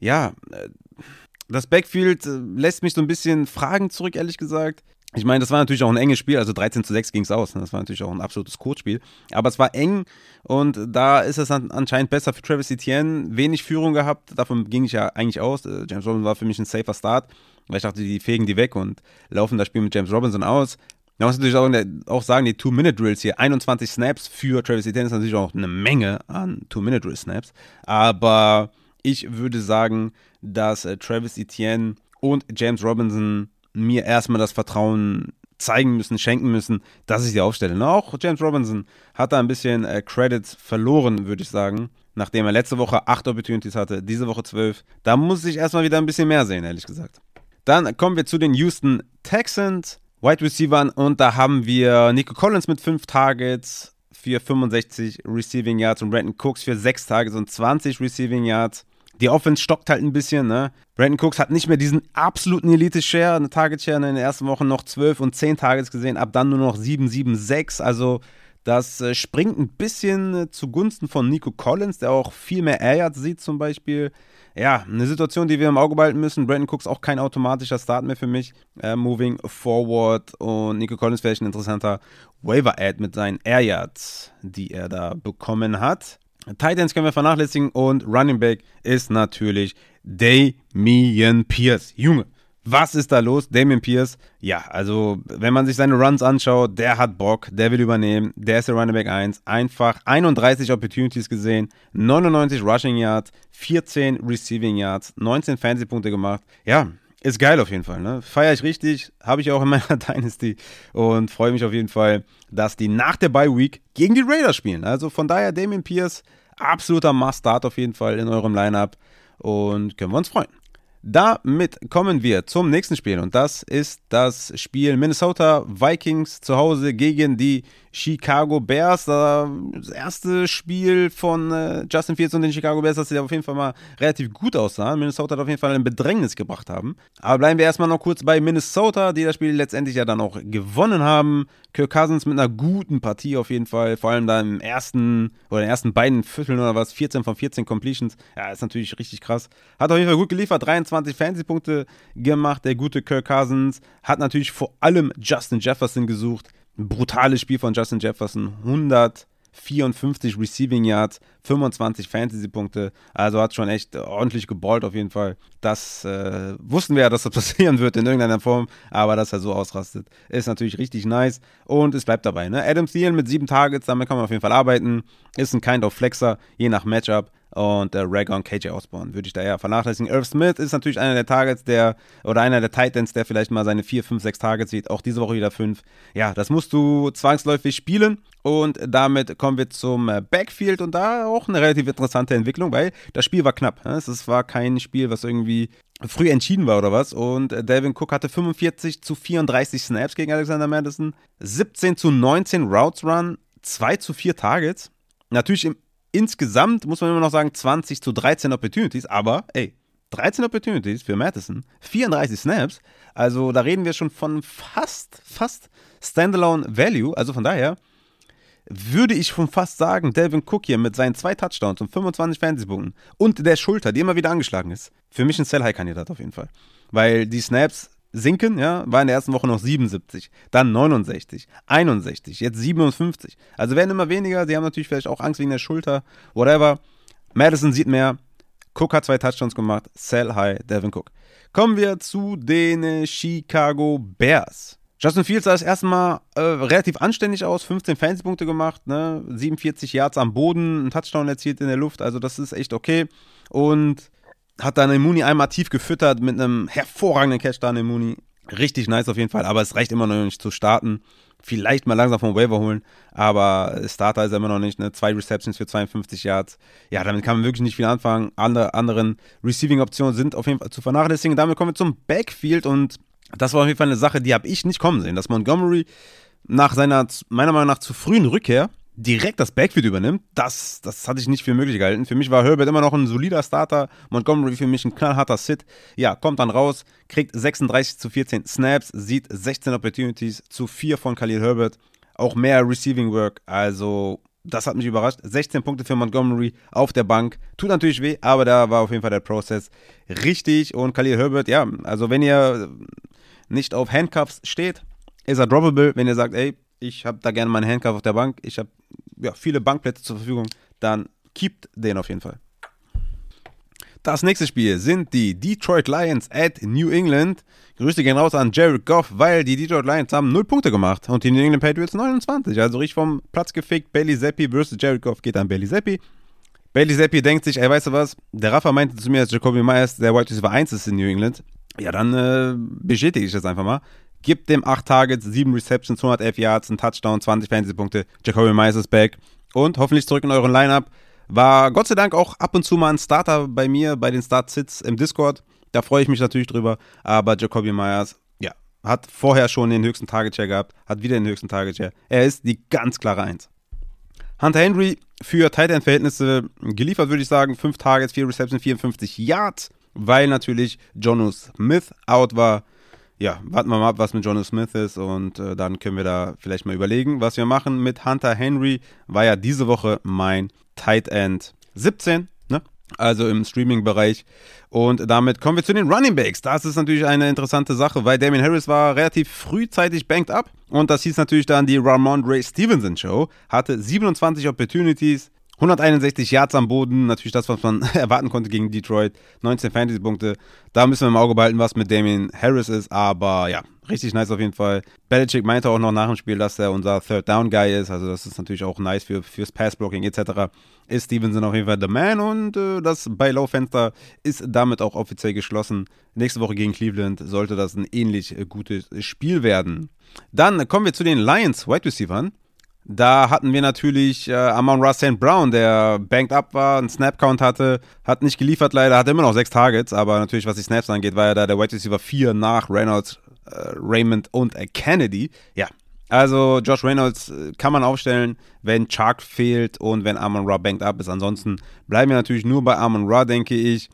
ja, äh, das Backfield äh, lässt mich so ein bisschen Fragen zurück, ehrlich gesagt. Ich meine, das war natürlich auch ein enges Spiel, also 13 zu 6 ging es aus. Das war natürlich auch ein absolutes Kurzspiel. Aber es war eng und da ist es anscheinend besser für Travis Etienne. Wenig Führung gehabt, davon ging ich ja eigentlich aus. Äh, James Robinson war für mich ein safer Start, weil ich dachte, die fegen die weg und laufen das Spiel mit James Robinson aus. Man muss natürlich auch, sagen, die Two-Minute-Drills hier, 21 Snaps für Travis Etienne ist natürlich auch eine Menge an Two-Minute-Drill-Snaps. Aber ich würde sagen, dass äh, Travis Etienne und James Robinson mir erstmal das Vertrauen zeigen müssen, schenken müssen, dass ich sie aufstelle. Und auch James Robinson hat da ein bisschen äh, Credits verloren, würde ich sagen, nachdem er letzte Woche acht Opportunities hatte, diese Woche zwölf. Da muss ich erstmal wieder ein bisschen mehr sehen, ehrlich gesagt. Dann kommen wir zu den Houston Texans, Wide Receivers, und da haben wir Nico Collins mit fünf Targets für 65 Receiving Yards und Brandon Cooks für sechs Targets und 20 Receiving Yards. Die Offense stockt halt ein bisschen, ne? Brandon Cooks hat nicht mehr diesen absoluten Elite-Share, eine Target-Share in den ersten Wochen noch 12 und 10 Targets gesehen, ab dann nur noch 7, 7, 6. Also das äh, springt ein bisschen äh, zugunsten von Nico Collins, der auch viel mehr Air Yards sieht zum Beispiel. Ja, eine Situation, die wir im Auge behalten müssen. Brandon Cooks auch kein automatischer Start mehr für mich. Äh, moving forward und Nico Collins vielleicht ein interessanter Waiver-Ad mit seinen Air Yards, die er da bekommen hat. Titans können wir vernachlässigen und Running Back ist natürlich Damian Pierce. Junge, was ist da los? Damian Pierce, ja, also wenn man sich seine Runs anschaut, der hat Bock, der will übernehmen, der ist der Running Back 1. Einfach 31 Opportunities gesehen, 99 Rushing Yards, 14 Receiving Yards, 19 Fantasy-Punkte gemacht. Ja, ist geil auf jeden Fall. Ne? Feiere ich richtig, habe ich auch in meiner Dynasty und freue mich auf jeden Fall, dass die nach der Bye Week gegen die Raiders spielen. Also von daher Damien Pierce, absoluter Must-Start auf jeden Fall in eurem Lineup und können wir uns freuen. Damit kommen wir zum nächsten Spiel und das ist das Spiel Minnesota Vikings zu Hause gegen die Chicago Bears. Das erste Spiel von äh, Justin Fields und den Chicago Bears, das sie auf jeden Fall mal relativ gut aussahen. Minnesota hat auf jeden Fall ein Bedrängnis gebracht haben. Aber bleiben wir erstmal noch kurz bei Minnesota, die das Spiel letztendlich ja dann auch gewonnen haben. Kirk Cousins mit einer guten Partie auf jeden Fall, vor allem da im ersten oder in den ersten beiden Vierteln oder was, 14 von 14 Completions. Ja, ist natürlich richtig krass. Hat auf jeden Fall gut geliefert, 23 Fantasy-Punkte gemacht, der gute Kirk Cousins. Hat natürlich vor allem Justin Jefferson gesucht ein brutales Spiel von Justin Jefferson. 154 Receiving Yards, 25 Fantasy-Punkte. Also hat schon echt ordentlich geballt auf jeden Fall. Das äh, wussten wir ja, dass das passieren wird in irgendeiner Form. Aber dass er so ausrastet, ist natürlich richtig nice. Und es bleibt dabei. Ne? Adam Thielen mit sieben Targets, damit kann man auf jeden Fall arbeiten. Ist ein Kind of Flexer, je nach Matchup und äh, Ragon KJ Osborne würde ich da eher vernachlässigen. Irv Smith ist natürlich einer der Targets, der oder einer der Titans, der vielleicht mal seine 4, 5, 6 Targets sieht. Auch diese Woche wieder 5. Ja, das musst du zwangsläufig spielen. Und damit kommen wir zum äh, Backfield und da auch eine relativ interessante Entwicklung, weil das Spiel war knapp. Ne? Es war kein Spiel, was irgendwie früh entschieden war oder was. Und äh, Delvin Cook hatte 45 zu 34 Snaps gegen Alexander Madison, 17 zu 19 Routes Run, 2 zu 4 Targets. Natürlich im insgesamt muss man immer noch sagen 20 zu 13 Opportunities, aber ey, 13 Opportunities für Madison, 34 Snaps, also da reden wir schon von fast, fast Standalone Value, also von daher würde ich schon fast sagen, Delvin Cook hier mit seinen zwei Touchdowns und 25 Fantasy-Punkten und der Schulter, die immer wieder angeschlagen ist, für mich ein Sell-High-Kandidat auf jeden Fall. Weil die Snaps sinken, ja, war in der ersten Woche noch 77, dann 69, 61, jetzt 57. Also werden immer weniger. Sie haben natürlich vielleicht auch Angst wegen der Schulter, whatever. Madison sieht mehr. Cook hat zwei Touchdowns gemacht. Sell high, Devin Cook. Kommen wir zu den Chicago Bears. Justin Fields sah das erste Mal äh, relativ anständig aus, 15 Fantasy-Punkte gemacht, ne? 47 Yards am Boden, ein Touchdown erzielt in der Luft, also das ist echt okay. Und hat dann Mooney einmal tief gefüttert mit einem hervorragenden Catch da Mooney. Richtig nice auf jeden Fall, aber es reicht immer noch nicht zu starten. Vielleicht mal langsam vom Waiver holen, aber Starter ist er immer noch nicht. Ne? Zwei Receptions für 52 Yards. Ja, damit kann man wirklich nicht viel anfangen. Andere anderen Receiving-Optionen sind auf jeden Fall zu vernachlässigen. Damit kommen wir zum Backfield und das war auf jeden Fall eine Sache, die habe ich nicht kommen sehen. Dass Montgomery nach seiner, meiner Meinung nach, zu frühen Rückkehr direkt das Backfield übernimmt, das, das hatte ich nicht für möglich gehalten. Für mich war Herbert immer noch ein solider Starter, Montgomery für mich ein knallharter Sit. Ja, kommt dann raus, kriegt 36 zu 14 Snaps, sieht 16 Opportunities zu 4 von Khalil Herbert, auch mehr Receiving Work, also das hat mich überrascht. 16 Punkte für Montgomery auf der Bank. Tut natürlich weh, aber da war auf jeden Fall der Prozess richtig. Und Khalil Herbert, ja, also wenn ihr nicht auf Handcuffs steht, ist er droppable. Wenn ihr sagt, ey, ich habe da gerne meinen Handcuff auf der Bank, ich habe ja, viele Bankplätze zur Verfügung, dann keept den auf jeden Fall. Das nächste Spiel sind die Detroit Lions at New England. Grüße gehen raus an Jared Goff, weil die Detroit Lions haben 0 Punkte gemacht und die New England Patriots 29. Also richtig vom Platz gefickt. Bailey Zappi versus Jared Goff geht an Bailey Zappi. Bailey Zappi denkt sich, ey, weißt du was? Der Rafa meinte zu mir, dass Jacoby Myers der White Receiver 1 ist in New England. Ja, dann äh, bestätige ich das einfach mal. Gibt dem 8 Targets, 7 Receptions, 111 Yards, ein Touchdown, 20 Fantasy-Punkte. Jacoby Myers ist back. Und hoffentlich zurück in euren Lineup. War Gott sei Dank auch ab und zu mal ein Starter bei mir, bei den Start-Sits im Discord. Da freue ich mich natürlich drüber. Aber Jacoby Myers, ja, hat vorher schon den höchsten Target-Share gehabt, hat wieder den höchsten Target-Share. Er ist die ganz klare Eins. Hunter Henry für Tight End-Verhältnisse geliefert, würde ich sagen. 5 Targets, 4 Receptions, 54 Yards, weil natürlich Jono Smith out war ja, warten wir mal ab, was mit Jonas Smith ist und äh, dann können wir da vielleicht mal überlegen, was wir machen mit Hunter Henry. War ja diese Woche mein Tight End 17, ne? Also im Streaming-Bereich. Und damit kommen wir zu den Running Backs. Das ist natürlich eine interessante Sache, weil Damien Harris war relativ frühzeitig banked up. Und das hieß natürlich dann die Ramon Ray Stevenson Show. Hatte 27 Opportunities, 161 Yards am Boden, natürlich das, was man erwarten konnte gegen Detroit. 19 Fantasy-Punkte. Da müssen wir im Auge behalten, was mit Damien Harris ist. Aber ja, richtig nice auf jeden Fall. Belichick meinte auch noch nach dem Spiel, dass er unser Third Down Guy ist. Also das ist natürlich auch nice für, fürs Passblocking etc. Ist Stevenson auf jeden Fall der Man und äh, das Buy-Low-Fenster ist damit auch offiziell geschlossen. Nächste Woche gegen Cleveland sollte das ein ähnlich äh, gutes Spiel werden. Dann kommen wir zu den Lions Wide Receivers. Da hatten wir natürlich äh, Amon Ross St. Brown, der banked up war, einen Snap-Count hatte, hat nicht geliefert leider, hatte immer noch sechs Targets, aber natürlich, was die Snaps angeht, war er da der Wide Receiver 4 nach Reynolds, äh, Raymond und äh, Kennedy. Ja, also Josh Reynolds äh, kann man aufstellen, wenn Chark fehlt und wenn Amon Ra banked up ist. Ansonsten bleiben wir natürlich nur bei Amon Ra, denke ich.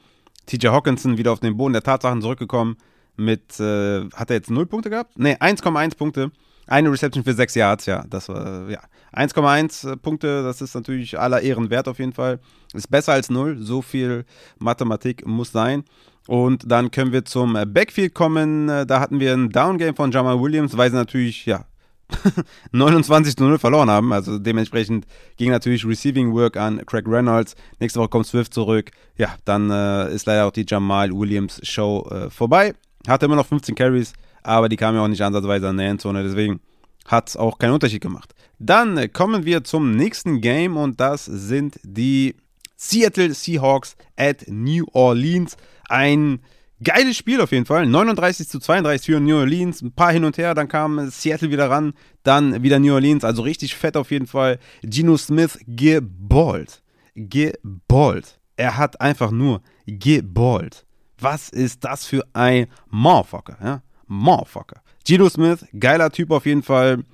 TJ Hawkinson wieder auf den Boden der Tatsachen zurückgekommen mit, äh, hat er jetzt 0 Punkte gehabt? Ne, 1,1 Punkte. Eine Reception für sechs Yards, ja. Das war, ja. 1,1 Punkte, das ist natürlich aller Ehren wert auf jeden Fall. Ist besser als null. So viel Mathematik muss sein. Und dann können wir zum Backfield kommen. Da hatten wir ein Downgame von Jamal Williams, weil sie natürlich, ja, 29 zu 0 verloren haben. Also dementsprechend ging natürlich Receiving Work an Craig Reynolds. Nächste Woche kommt Swift zurück. Ja, dann äh, ist leider auch die Jamal Williams Show äh, vorbei. Hatte immer noch 15 Carries aber die kam ja auch nicht ansatzweise an der Endzone, deswegen hat es auch keinen Unterschied gemacht. Dann kommen wir zum nächsten Game und das sind die Seattle Seahawks at New Orleans. Ein geiles Spiel auf jeden Fall. 39 zu 32 für New Orleans. Ein paar hin und her, dann kam Seattle wieder ran, dann wieder New Orleans. Also richtig fett auf jeden Fall. Geno Smith geballt. Geballt. Er hat einfach nur geballt. Was ist das für ein Motherfucker, ja? Motherfucker. Gino Smith, geiler Typ auf jeden Fall.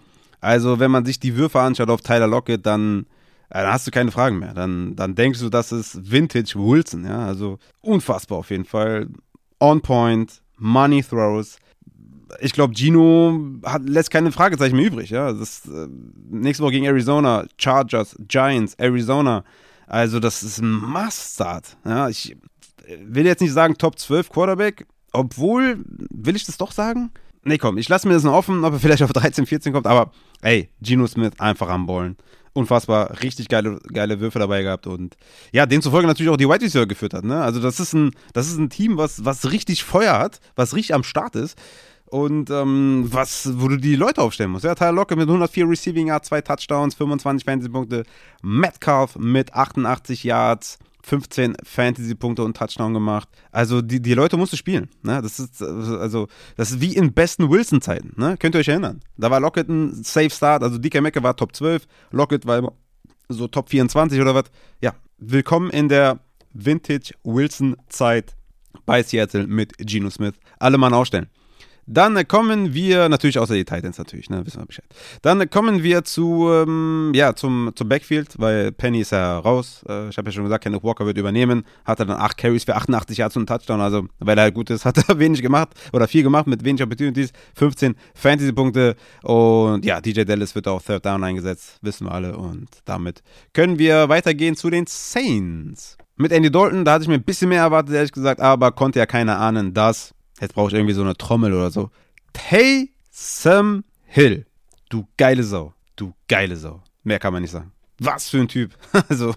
Also, wenn man sich die Würfe anschaut auf Tyler Lockett, dann, äh, dann hast du keine Fragen mehr. Dann, dann denkst du, das ist Vintage Wilson, ja. Also, unfassbar auf jeden Fall. On point, Money Throws. Ich glaube, Gino hat, lässt keine Fragezeichen mehr übrig, ja. Das, äh, nächste Woche gegen Arizona, Chargers, Giants, Arizona. Also, das ist ein Must-Start. Ja, ich will jetzt nicht sagen Top 12 Quarterback, obwohl, will ich das doch sagen? Nee, komm, ich lasse mir das noch offen, ob er vielleicht auf 13, 14 kommt, aber ey, Geno Smith einfach am Ballen. Unfassbar, richtig geile, geile Würfe dabei gehabt und ja, demzufolge natürlich auch die White Receiver geführt hat. Ne? Also, das ist ein, das ist ein Team, was, was richtig Feuer hat, was richtig am Start ist und ähm, was, wo du die Leute aufstellen musst. Ja, Tyler Locke mit 104 Receiving Yards, zwei Touchdowns, 25 Fantasy-Punkte. Metcalf mit 88 Yards, 15 Fantasy-Punkte und Touchdown gemacht. Also die, die Leute musst du spielen. Ne? Das ist also das ist wie in besten Wilson-Zeiten. Ne? Könnt ihr euch erinnern? Da war Lockett ein Safe Start. Also DK Mecke war Top 12, Lockett war so Top 24 oder was. Ja, willkommen in der Vintage Wilson-Zeit bei Seattle mit Geno Smith. Alle Mann aufstellen. Dann kommen wir, natürlich außer die Titans natürlich, ne, wissen wir Bescheid. Dann kommen wir zu, ähm, ja, zum, zum Backfield, weil Penny ist ja raus. Äh, ich habe ja schon gesagt, Kenneth Walker wird übernehmen. Hat er dann 8 Carries für 88 Yards und einen Touchdown. Also, weil er halt gut ist, hat er wenig gemacht oder viel gemacht mit wenig Opportunities. 15 Fantasy-Punkte und ja, DJ Dallas wird auch Third Down eingesetzt, wissen wir alle. Und damit können wir weitergehen zu den Saints. Mit Andy Dalton, da hatte ich mir ein bisschen mehr erwartet, ehrlich gesagt, aber konnte ja keiner ahnen, dass Jetzt brauche ich irgendwie so eine Trommel oder so. Taysom Hill. Du geile Sau. Du geile Sau. Mehr kann man nicht sagen. Was für ein Typ. Also,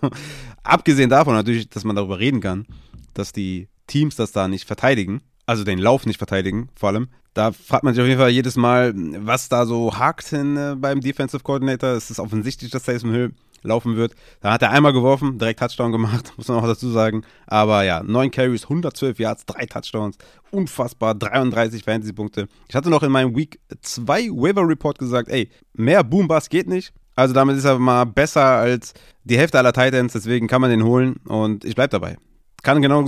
abgesehen davon natürlich, dass man darüber reden kann, dass die Teams das da nicht verteidigen, also den Lauf nicht verteidigen, vor allem. Da fragt man sich auf jeden Fall jedes Mal, was da so hakt in, äh, beim Defensive Coordinator. Es ist offensichtlich, dass Taysom Hill laufen wird. Da hat er einmal geworfen, direkt Touchdown gemacht, muss man auch dazu sagen. Aber ja, 9 Carries, 112 Yards, 3 Touchdowns. Unfassbar, 33 Fantasy-Punkte. Ich hatte noch in meinem Week 2 Waiver Report gesagt, ey, mehr Boom-Bass geht nicht. Also damit ist er mal besser als die Hälfte aller Titans, deswegen kann man den holen und ich bleibe dabei. Kann genau,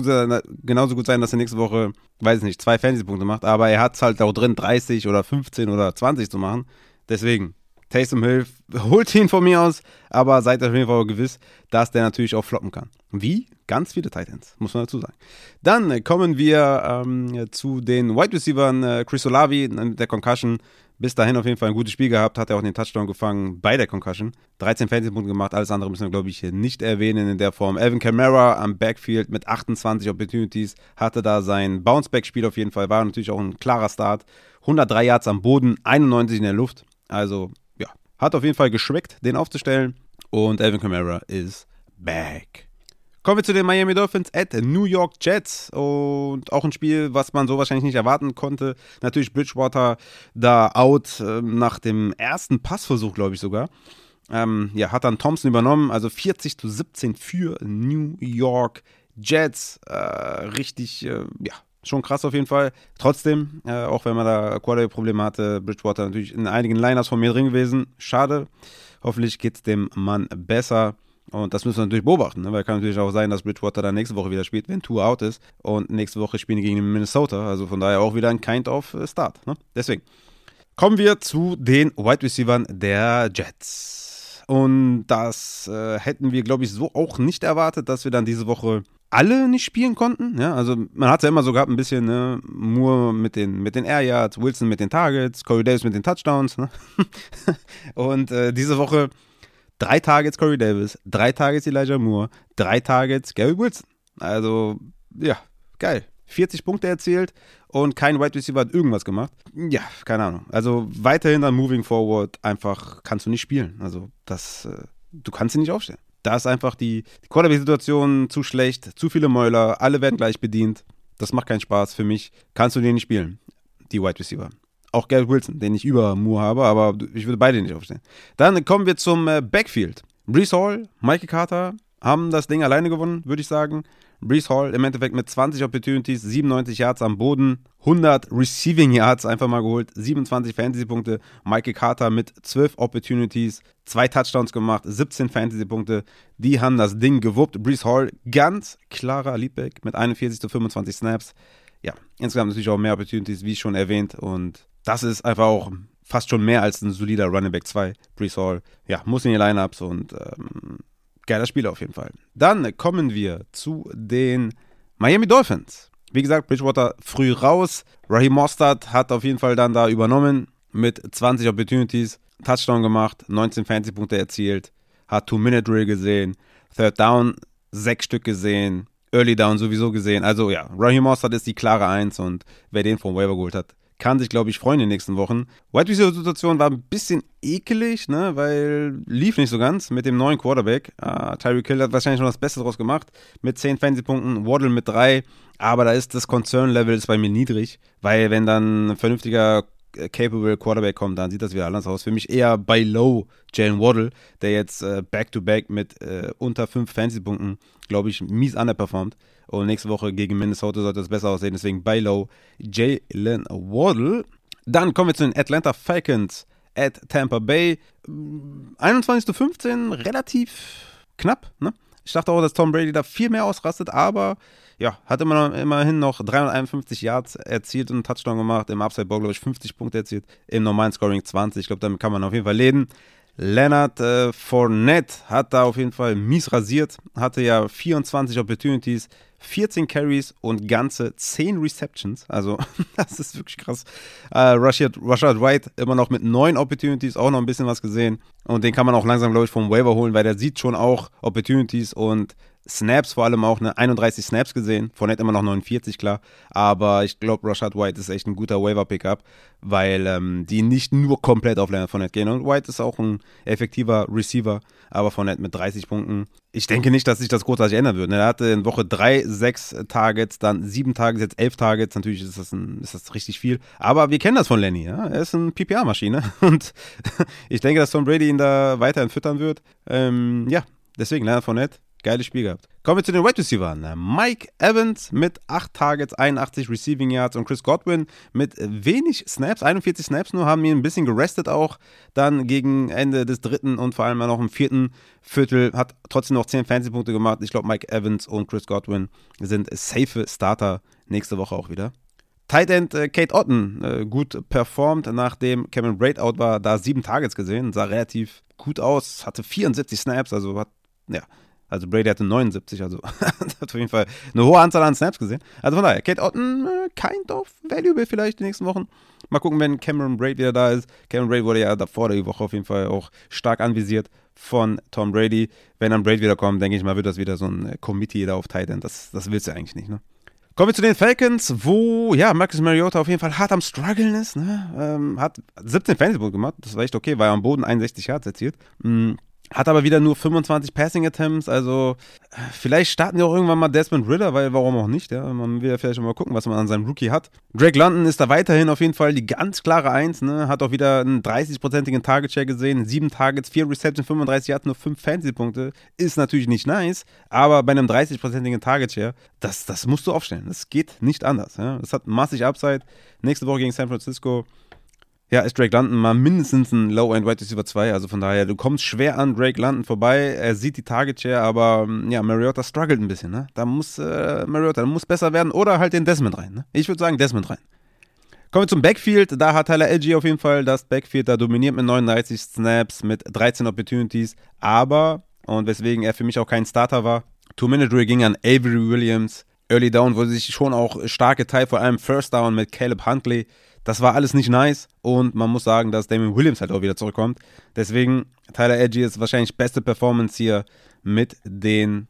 genauso gut sein, dass er nächste Woche, weiß ich nicht, zwei Fantasy-Punkte macht, aber er hat es halt auch drin, 30 oder 15 oder 20 zu machen. Deswegen, Taysom Hill holt ihn von mir aus, aber seid auf jeden Fall gewiss, dass der natürlich auch floppen kann. Wie? Ganz viele Titans, muss man dazu sagen. Dann kommen wir ähm, zu den Wide Receivers. Äh, Chris Olavi mit der Concussion. Bis dahin auf jeden Fall ein gutes Spiel gehabt, hat er auch den Touchdown gefangen bei der Concussion. 13 Fantasy-Punkte gemacht, alles andere müssen wir, glaube ich, nicht erwähnen in der Form. Evan Kamara am Backfield mit 28 Opportunities hatte da sein Bounce-Back-Spiel auf jeden Fall, war natürlich auch ein klarer Start. 103 Yards am Boden, 91 in der Luft. Also hat auf jeden Fall geschmeckt, den aufzustellen. Und Alvin Kamara ist back. Kommen wir zu den Miami Dolphins at New York Jets. Und auch ein Spiel, was man so wahrscheinlich nicht erwarten konnte. Natürlich Bridgewater da out äh, nach dem ersten Passversuch, glaube ich sogar. Ähm, ja, hat dann Thompson übernommen. Also 40 zu 17 für New York Jets. Äh, richtig, äh, ja, schon krass auf jeden Fall. Trotzdem, äh, auch wenn man da Quarterback-Probleme hatte, Bridgewater natürlich in einigen Liners von mir drin gewesen. Schade. Hoffentlich geht es dem Mann besser. Und das müssen wir natürlich beobachten, ne? weil kann natürlich auch sein, dass Bridgewater dann nächste Woche wieder spielt, wenn Tour out ist. Und nächste Woche spielen die gegen Minnesota. Also von daher auch wieder ein Kind of äh, Start. Ne? Deswegen. Kommen wir zu den Wide Receivers der Jets. Und das äh, hätten wir, glaube ich, so auch nicht erwartet, dass wir dann diese Woche alle nicht spielen konnten. Ja, also man hat ja immer so gehabt, ein bisschen, ne, Moore mit den, mit den Air Yards, Wilson mit den Targets, Corey Davis mit den Touchdowns. Ne? und äh, diese Woche drei Targets Corey Davis, drei Targets Elijah Moore, drei Targets Gary Wilson. Also, ja, geil. 40 Punkte erzielt und kein Wide Receiver hat irgendwas gemacht. Ja, keine Ahnung. Also weiterhin dann moving forward einfach kannst du nicht spielen. Also das, äh, du kannst sie nicht aufstellen. Da ist einfach die, die Quarterback-Situation zu schlecht, zu viele Mäuler, alle werden gleich bedient. Das macht keinen Spaß für mich. Kannst du den nicht spielen, die Wide Receiver. Auch Garrett Wilson, den ich über Moore habe, aber ich würde beide nicht aufstellen. Dann kommen wir zum äh, Backfield. Brees Hall, Michael Carter haben das Ding alleine gewonnen, würde ich sagen. Brees Hall im Endeffekt mit 20 Opportunities, 97 Yards am Boden, 100 Receiving Yards einfach mal geholt, 27 Fantasy-Punkte. Michael Carter mit 12 Opportunities, zwei Touchdowns gemacht, 17 Fantasy-Punkte. Die haben das Ding gewuppt. Brees Hall ganz klarer Leadback mit 41 zu 25 Snaps. Ja, insgesamt natürlich auch mehr Opportunities, wie schon erwähnt. Und das ist einfach auch fast schon mehr als ein solider Running Back 2. Brees Hall, ja, muss in die Lineups und ähm, Geiler Spieler auf jeden Fall. Dann kommen wir zu den Miami Dolphins. Wie gesagt, Bridgewater früh raus. Raheem Mostert hat auf jeden Fall dann da übernommen mit 20 Opportunities, Touchdown gemacht, 19 Fantasy-Punkte erzielt, hat Two-Minute-Drill gesehen, Third Down sechs Stück gesehen, Early Down sowieso gesehen. Also ja, Raheem Mostert ist die klare Eins und wer den vom Waiver geholt hat, kann sich, glaube ich, freuen in den nächsten Wochen. White Receiver Situation war ein bisschen ekelig, ne, weil lief nicht so ganz mit dem neuen Quarterback. Uh, Tyreek Hill hat wahrscheinlich noch das Beste draus gemacht mit 10 Fantasy-Punkten, Waddle mit 3, aber da ist das Concern-Level bei mir niedrig, weil wenn dann ein vernünftiger capable Quarterback kommt, dann sieht das wieder anders aus. Für mich eher bei Low Jalen Waddle, der jetzt äh, Back-to-Back -back mit äh, unter 5 Fantasy-Punkten, glaube ich, mies underperformt. Und nächste Woche gegen Minnesota sollte es besser aussehen. Deswegen bei Low Jalen Waddle. Dann kommen wir zu den Atlanta Falcons at Tampa Bay. 21 zu 15, relativ knapp. Ne? Ich dachte auch, dass Tom Brady da viel mehr ausrastet, aber ja, hat immer immerhin noch 351 Yards erzielt und einen Touchdown gemacht. Im Upside Bowl, glaube ich, 50 Punkte erzielt. Im normalen Scoring 20. Ich glaube, damit kann man auf jeden Fall leben. Leonard äh, Fournette hat da auf jeden Fall mies rasiert, hatte ja 24 Opportunities, 14 Carries und ganze 10 Receptions. Also, das ist wirklich krass. Äh, Rashad, Rashad White immer noch mit 9 Opportunities, auch noch ein bisschen was gesehen. Und den kann man auch langsam, glaube ich, vom Waiver holen, weil der sieht schon auch Opportunities und Snaps vor allem auch, ne, 31 Snaps gesehen, Fournette immer noch 49, klar, aber ich glaube, Rashad White ist echt ein guter Waiver-Pickup, weil ähm, die nicht nur komplett auf Leonard Fournette gehen und White ist auch ein effektiver Receiver, aber Fournette mit 30 Punkten. Ich denke nicht, dass sich das großartig ändern wird. Ne? Er hatte in Woche 3 6 Targets, dann 7 Targets, jetzt 11 Targets, natürlich ist das, ein, ist das richtig viel, aber wir kennen das von Lenny, ja? er ist eine PPA-Maschine und ich denke, dass Tom Brady ihn da weiterhin füttern wird. Ähm, ja, deswegen Leonard Fournette Geiles Spiel gehabt. Kommen wir zu den Wide Receivers. Mike Evans mit 8 Targets, 81 Receiving Yards und Chris Godwin mit wenig Snaps, 41 Snaps nur, haben ihn ein bisschen gerestet auch. Dann gegen Ende des dritten und vor allem noch im vierten Viertel hat trotzdem noch 10 Fantasy-Punkte gemacht. Ich glaube, Mike Evans und Chris Godwin sind safe Starter nächste Woche auch wieder. Tight End äh, Kate Otten äh, gut performt, nachdem Cameron Braid out war, da sieben Targets gesehen, sah relativ gut aus, hatte 74 Snaps, also hat ja, also Brady hatte 79, also hat auf jeden Fall eine hohe Anzahl an Snaps gesehen. Also von daher, Kate Otten, äh, kind of valuable vielleicht die nächsten Wochen. Mal gucken, wenn Cameron Brady wieder da ist. Cameron Brady wurde ja davor der Woche auf jeden Fall auch stark anvisiert von Tom Brady. Wenn dann Brady wiederkommt, denke ich mal, wird das wieder so ein äh, Committee da auf Titan. Das, das willst du eigentlich nicht, ne? Kommen wir zu den Falcons, wo ja Marcus Mariota auf jeden Fall hart am struggeln ist. Ne? Ähm, hat 17 Fantasy gemacht, das war echt okay, war am Boden 61 Yards erzielt. Mhm. Hat aber wieder nur 25 Passing Attempts, also vielleicht starten die auch irgendwann mal Desmond Ritter, weil warum auch nicht, ja? Man will ja vielleicht mal gucken, was man an seinem Rookie hat. Drake London ist da weiterhin auf jeden Fall die ganz klare Eins, ne? Hat auch wieder einen 30-prozentigen Target Share gesehen, 7 Targets, 4 Receptions, 35 hat nur 5 Fantasy-Punkte. Ist natürlich nicht nice, aber bei einem 30-prozentigen Target Share, das, das musst du aufstellen. Das geht nicht anders, ja? Das hat massig Upside. Nächste Woche gegen San Francisco ja, ist Drake London mal mindestens ein Low-End Wide Receiver 2. Also von daher, du kommst schwer an Drake London vorbei. Er sieht die Target Share, aber mm, ja, Mariota struggelt ein bisschen. Ne? Da muss äh, Mariota, muss besser werden oder halt den Desmond rein. Ne? Ich würde sagen, Desmond rein. Kommen wir zum Backfield. Da hat Tyler Edgy auf jeden Fall das Backfield da dominiert mit 39 Snaps, mit 13 Opportunities. Aber, und weswegen er für mich auch kein Starter war, Two-Minute ging an Avery Williams. Early Down wurde sich schon auch stark geteilt, vor allem First Down mit Caleb Huntley. Das war alles nicht nice und man muss sagen, dass Damien Williams halt auch wieder zurückkommt. Deswegen, Tyler Edgy ist wahrscheinlich beste Performance hier mit den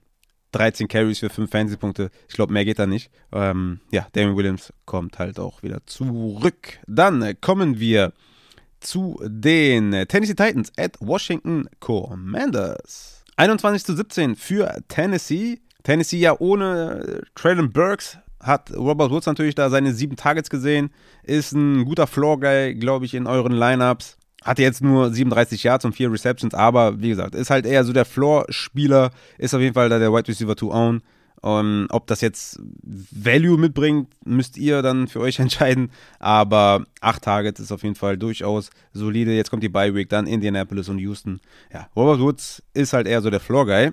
13 Carries für 5 Fantasy-Punkte. Ich glaube, mehr geht da nicht. Ähm, ja, Damien Williams kommt halt auch wieder zurück. Dann kommen wir zu den Tennessee Titans at Washington Commanders. 21 zu 17 für Tennessee. Tennessee ja ohne Traylon Burks hat Robert Woods natürlich da seine sieben Targets gesehen, ist ein guter Floor-Guy, glaube ich, in euren Lineups. Hatte jetzt nur 37 Yards und vier Receptions, aber wie gesagt, ist halt eher so der Floor-Spieler, ist auf jeden Fall da der Wide Receiver to own. Um, ob das jetzt Value mitbringt, müsst ihr dann für euch entscheiden. Aber acht Targets ist auf jeden Fall durchaus solide. Jetzt kommt die Bye Week, dann Indianapolis und Houston. Ja, Robert Woods ist halt eher so der Floor Guy.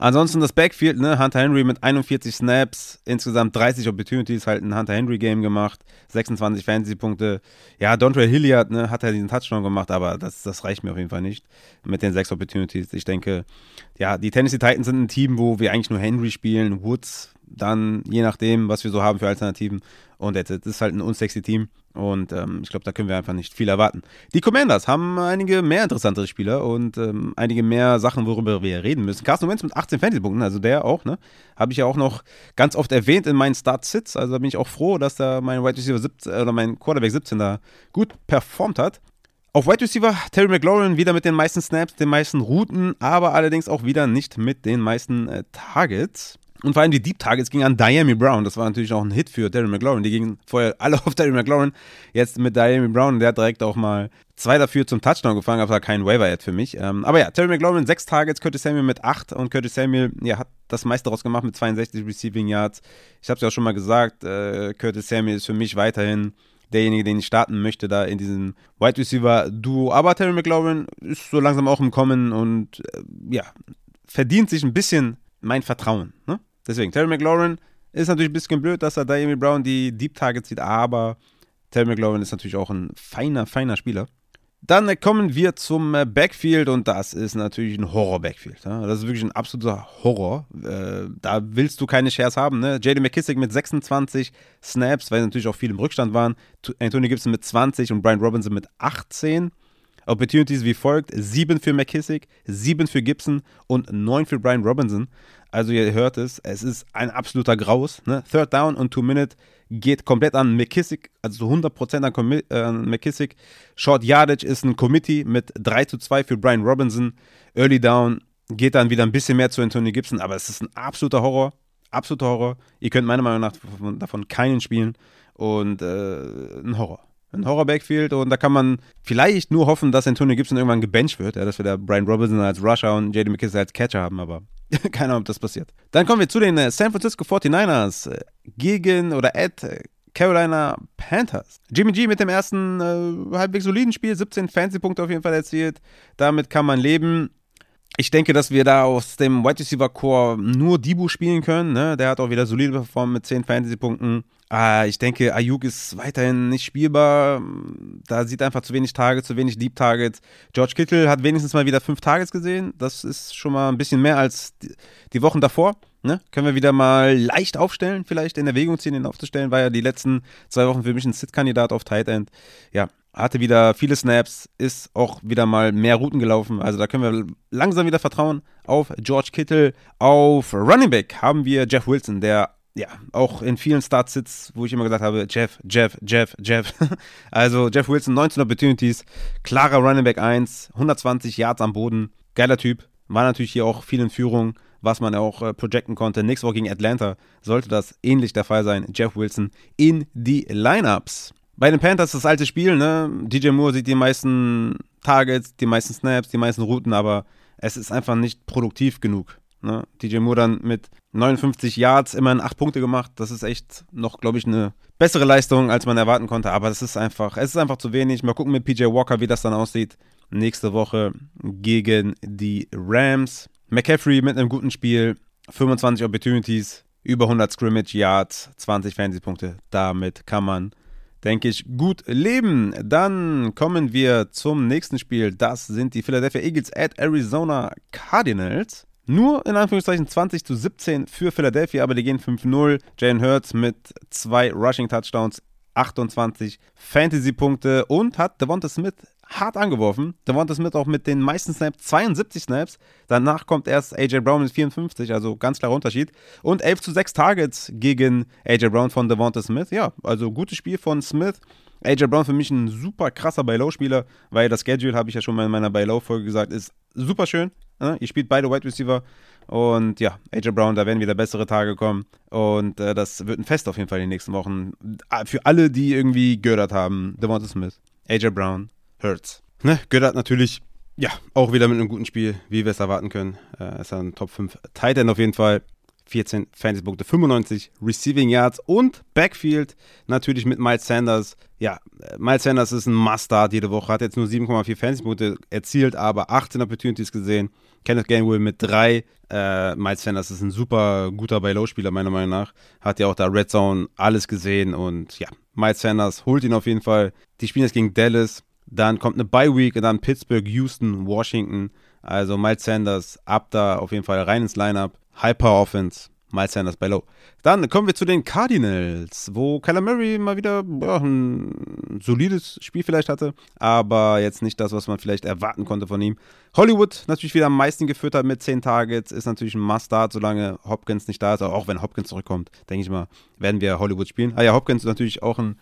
Ansonsten das Backfield, ne? Hunter Henry mit 41 Snaps, insgesamt 30 Opportunities, halt ein Hunter Henry Game gemacht, 26 Fantasy-Punkte. Ja, Dontre Hilliard, ne, hat er diesen Touchdown gemacht, aber das, das reicht mir auf jeden Fall nicht mit den sechs Opportunities. Ich denke, ja, die Tennessee Titans sind ein Team, wo wir eigentlich nur Henry spielen, Woods, dann je nachdem, was wir so haben für Alternativen. Und das ist halt ein unsexy Team. Und ähm, ich glaube, da können wir einfach nicht viel erwarten. Die Commanders haben einige mehr interessantere Spieler und ähm, einige mehr Sachen, worüber wir reden müssen. Carsten Wentz mit 18 Fantasy-Punkten, also der auch, ne? Habe ich ja auch noch ganz oft erwähnt in meinen Start-Sits. Also da bin ich auch froh, dass da mein Wide Receiver 17 oder mein Quarterback 17 da gut performt hat. Auf Wide Receiver Terry McLaurin wieder mit den meisten Snaps, den meisten Routen, aber allerdings auch wieder nicht mit den meisten äh, Targets. Und vor allem die Deep Targets gingen an Diami Brown. Das war natürlich auch ein Hit für Darren McLaurin. Die gingen vorher alle auf Darren McLaurin. Jetzt mit Diami Brown. Der hat direkt auch mal zwei dafür zum Touchdown gefangen, aber kein Waiver-Ad für mich. Ähm, aber ja, Terry McLaurin sechs Targets, Curtis Samuel mit acht und Curtis Samuel ja, hat das meiste daraus gemacht mit 62 Receiving Yards. Ich habe es ja auch schon mal gesagt, äh, Curtis Samuel ist für mich weiterhin derjenige, den ich starten möchte, da in diesem Wide Receiver Duo. Aber Terry McLaurin ist so langsam auch im Kommen und äh, ja, verdient sich ein bisschen mein Vertrauen. Ne? Deswegen, Terry McLaurin Ist natürlich ein bisschen blöd, dass er Diami Brown die Deep Targets sieht, aber Terry McLaurin ist natürlich auch ein feiner, feiner Spieler. Dann kommen wir zum äh, Backfield und das ist natürlich ein Horror-Backfield. Das ist wirklich ein absoluter Horror. Äh, da willst du keine Shares haben. Ne? JD McKissick mit 26 Snaps, weil natürlich auch viele im Rückstand waren. Anthony Gibson mit 20 und Brian Robinson mit 18. Opportunities wie folgt: 7 für McKissick, 7 für Gibson und 9 für Brian Robinson. Also ihr hört es, es ist ein absoluter Graus. Ne? Third Down und Two Minute geht komplett an McKissick, also 100% an, Commi äh, McKissick. Short Yardage ist ein Committee mit 3 zu 2 für Brian Robinson. Early Down geht dann wieder ein bisschen mehr zu Anthony Gibson, aber es ist ein absoluter Horror. Absoluter Horror. Ihr könnt meiner Meinung nach davon keinen spielen und äh, ein Horror. Ein Horror-Backfield und da kann man vielleicht nur hoffen, dass Antonio Gibson irgendwann gebencht wird, ja, dass wir da Brian Robinson als Rusher und JD McKissick als Catcher haben, aber keine Ahnung, ob das passiert. Dann kommen wir zu den äh, San Francisco 49ers äh, gegen oder at Carolina Panthers. Jimmy G mit dem ersten äh, halbwegs soliden Spiel, 17 Fancy-Punkte auf jeden Fall erzielt. Damit kann man leben. Ich denke, dass wir da aus dem Wide Receiver Core nur Dibu spielen können. Ne? Der hat auch wieder solide performt mit 10 Fantasy-Punkten. Ah, ich denke, Ayuk ist weiterhin nicht spielbar. Da sieht einfach zu wenig Tage, zu wenig Deep Targets. George Kittle hat wenigstens mal wieder 5 Targets gesehen. Das ist schon mal ein bisschen mehr als die Wochen davor. Ne? Können wir wieder mal leicht aufstellen, vielleicht in Erwägung ziehen, ihn aufzustellen. War ja die letzten zwei Wochen für mich ein Sit-Kandidat auf Tight End. Ja, hatte wieder viele Snaps, ist auch wieder mal mehr Routen gelaufen. Also da können wir langsam wieder vertrauen auf George Kittle. Auf Running Back haben wir Jeff Wilson, der ja auch in vielen Start-Sits, wo ich immer gesagt habe, Jeff, Jeff, Jeff, Jeff. also Jeff Wilson, 19 Opportunities, klarer Running Back 1, 120 Yards am Boden, geiler Typ. War natürlich hier auch viel in Führung, was man auch äh, projecten konnte. Nächste Woche gegen Atlanta sollte das ähnlich der Fall sein. Jeff Wilson in die Lineups. Bei den Panthers das alte Spiel, ne? DJ Moore sieht die meisten Targets, die meisten Snaps, die meisten Routen, aber es ist einfach nicht produktiv genug. Ne? DJ Moore dann mit 59 Yards immerhin 8 Punkte gemacht. Das ist echt noch, glaube ich, eine bessere Leistung, als man erwarten konnte. Aber es ist einfach, es ist einfach zu wenig. Mal gucken mit PJ Walker, wie das dann aussieht. Nächste Woche gegen die Rams. McCaffrey mit einem guten Spiel. 25 Opportunities, über 100 Scrimmage Yards, 20 Fantasy-Punkte. Damit kann man denke ich, gut leben. Dann kommen wir zum nächsten Spiel. Das sind die Philadelphia Eagles at Arizona Cardinals. Nur in Anführungszeichen 20 zu 17 für Philadelphia, aber die gehen 5-0. Jalen Hurts mit zwei Rushing Touchdowns, 28 Fantasy-Punkte und hat Devonta Smith hart angeworfen. Devonta Smith auch mit den meisten Snaps, 72 Snaps. Danach kommt erst AJ Brown mit 54, also ganz klarer Unterschied. Und 11 zu 6 Targets gegen AJ Brown von Devonta Smith. Ja, also gutes Spiel von Smith. AJ Brown für mich ein super krasser Buy-Low-Spieler, weil das Schedule, habe ich ja schon mal in meiner Buy-Low-Folge gesagt, ist super schön. Ja, ihr spielt beide Wide Receiver und ja, AJ Brown, da werden wieder bessere Tage kommen und äh, das wird ein Fest auf jeden Fall in den nächsten Wochen. Für alle, die irgendwie gördert haben, Devonta Smith, AJ Brown, Hurts. Ne? Göttert natürlich, ja, auch wieder mit einem guten Spiel, wie wir es erwarten können. Äh, ist ein Top 5 Tight End auf jeden Fall. 14 Fantasy-Punkte, 95 Receiving Yards und Backfield natürlich mit Miles Sanders. Ja, Miles Sanders ist ein Must-Start jede Woche, hat jetzt nur 7,4 Fantasy-Punkte erzielt, aber 18 Opportunities gesehen. Kenneth Gainwell mit 3. Äh, Miles Sanders ist ein super guter Buy-Low-Spieler, meiner Meinung nach. Hat ja auch da Red Zone alles gesehen und ja, Miles Sanders holt ihn auf jeden Fall. Die spielen jetzt gegen Dallas. Dann kommt eine Bye Week und dann Pittsburgh, Houston, Washington. Also Miles Sanders ab da auf jeden Fall rein ins Lineup. Hyper Offense. Miles Sanders bei Low. Dann kommen wir zu den Cardinals, wo Kyler Murray mal wieder ja, ein solides Spiel vielleicht hatte, aber jetzt nicht das, was man vielleicht erwarten konnte von ihm. Hollywood natürlich wieder am meisten geführt hat mit 10 Targets, ist natürlich ein Must-Start, solange Hopkins nicht da ist, auch wenn Hopkins zurückkommt, denke ich mal, werden wir Hollywood spielen. Ah ja, Hopkins ist natürlich auch ein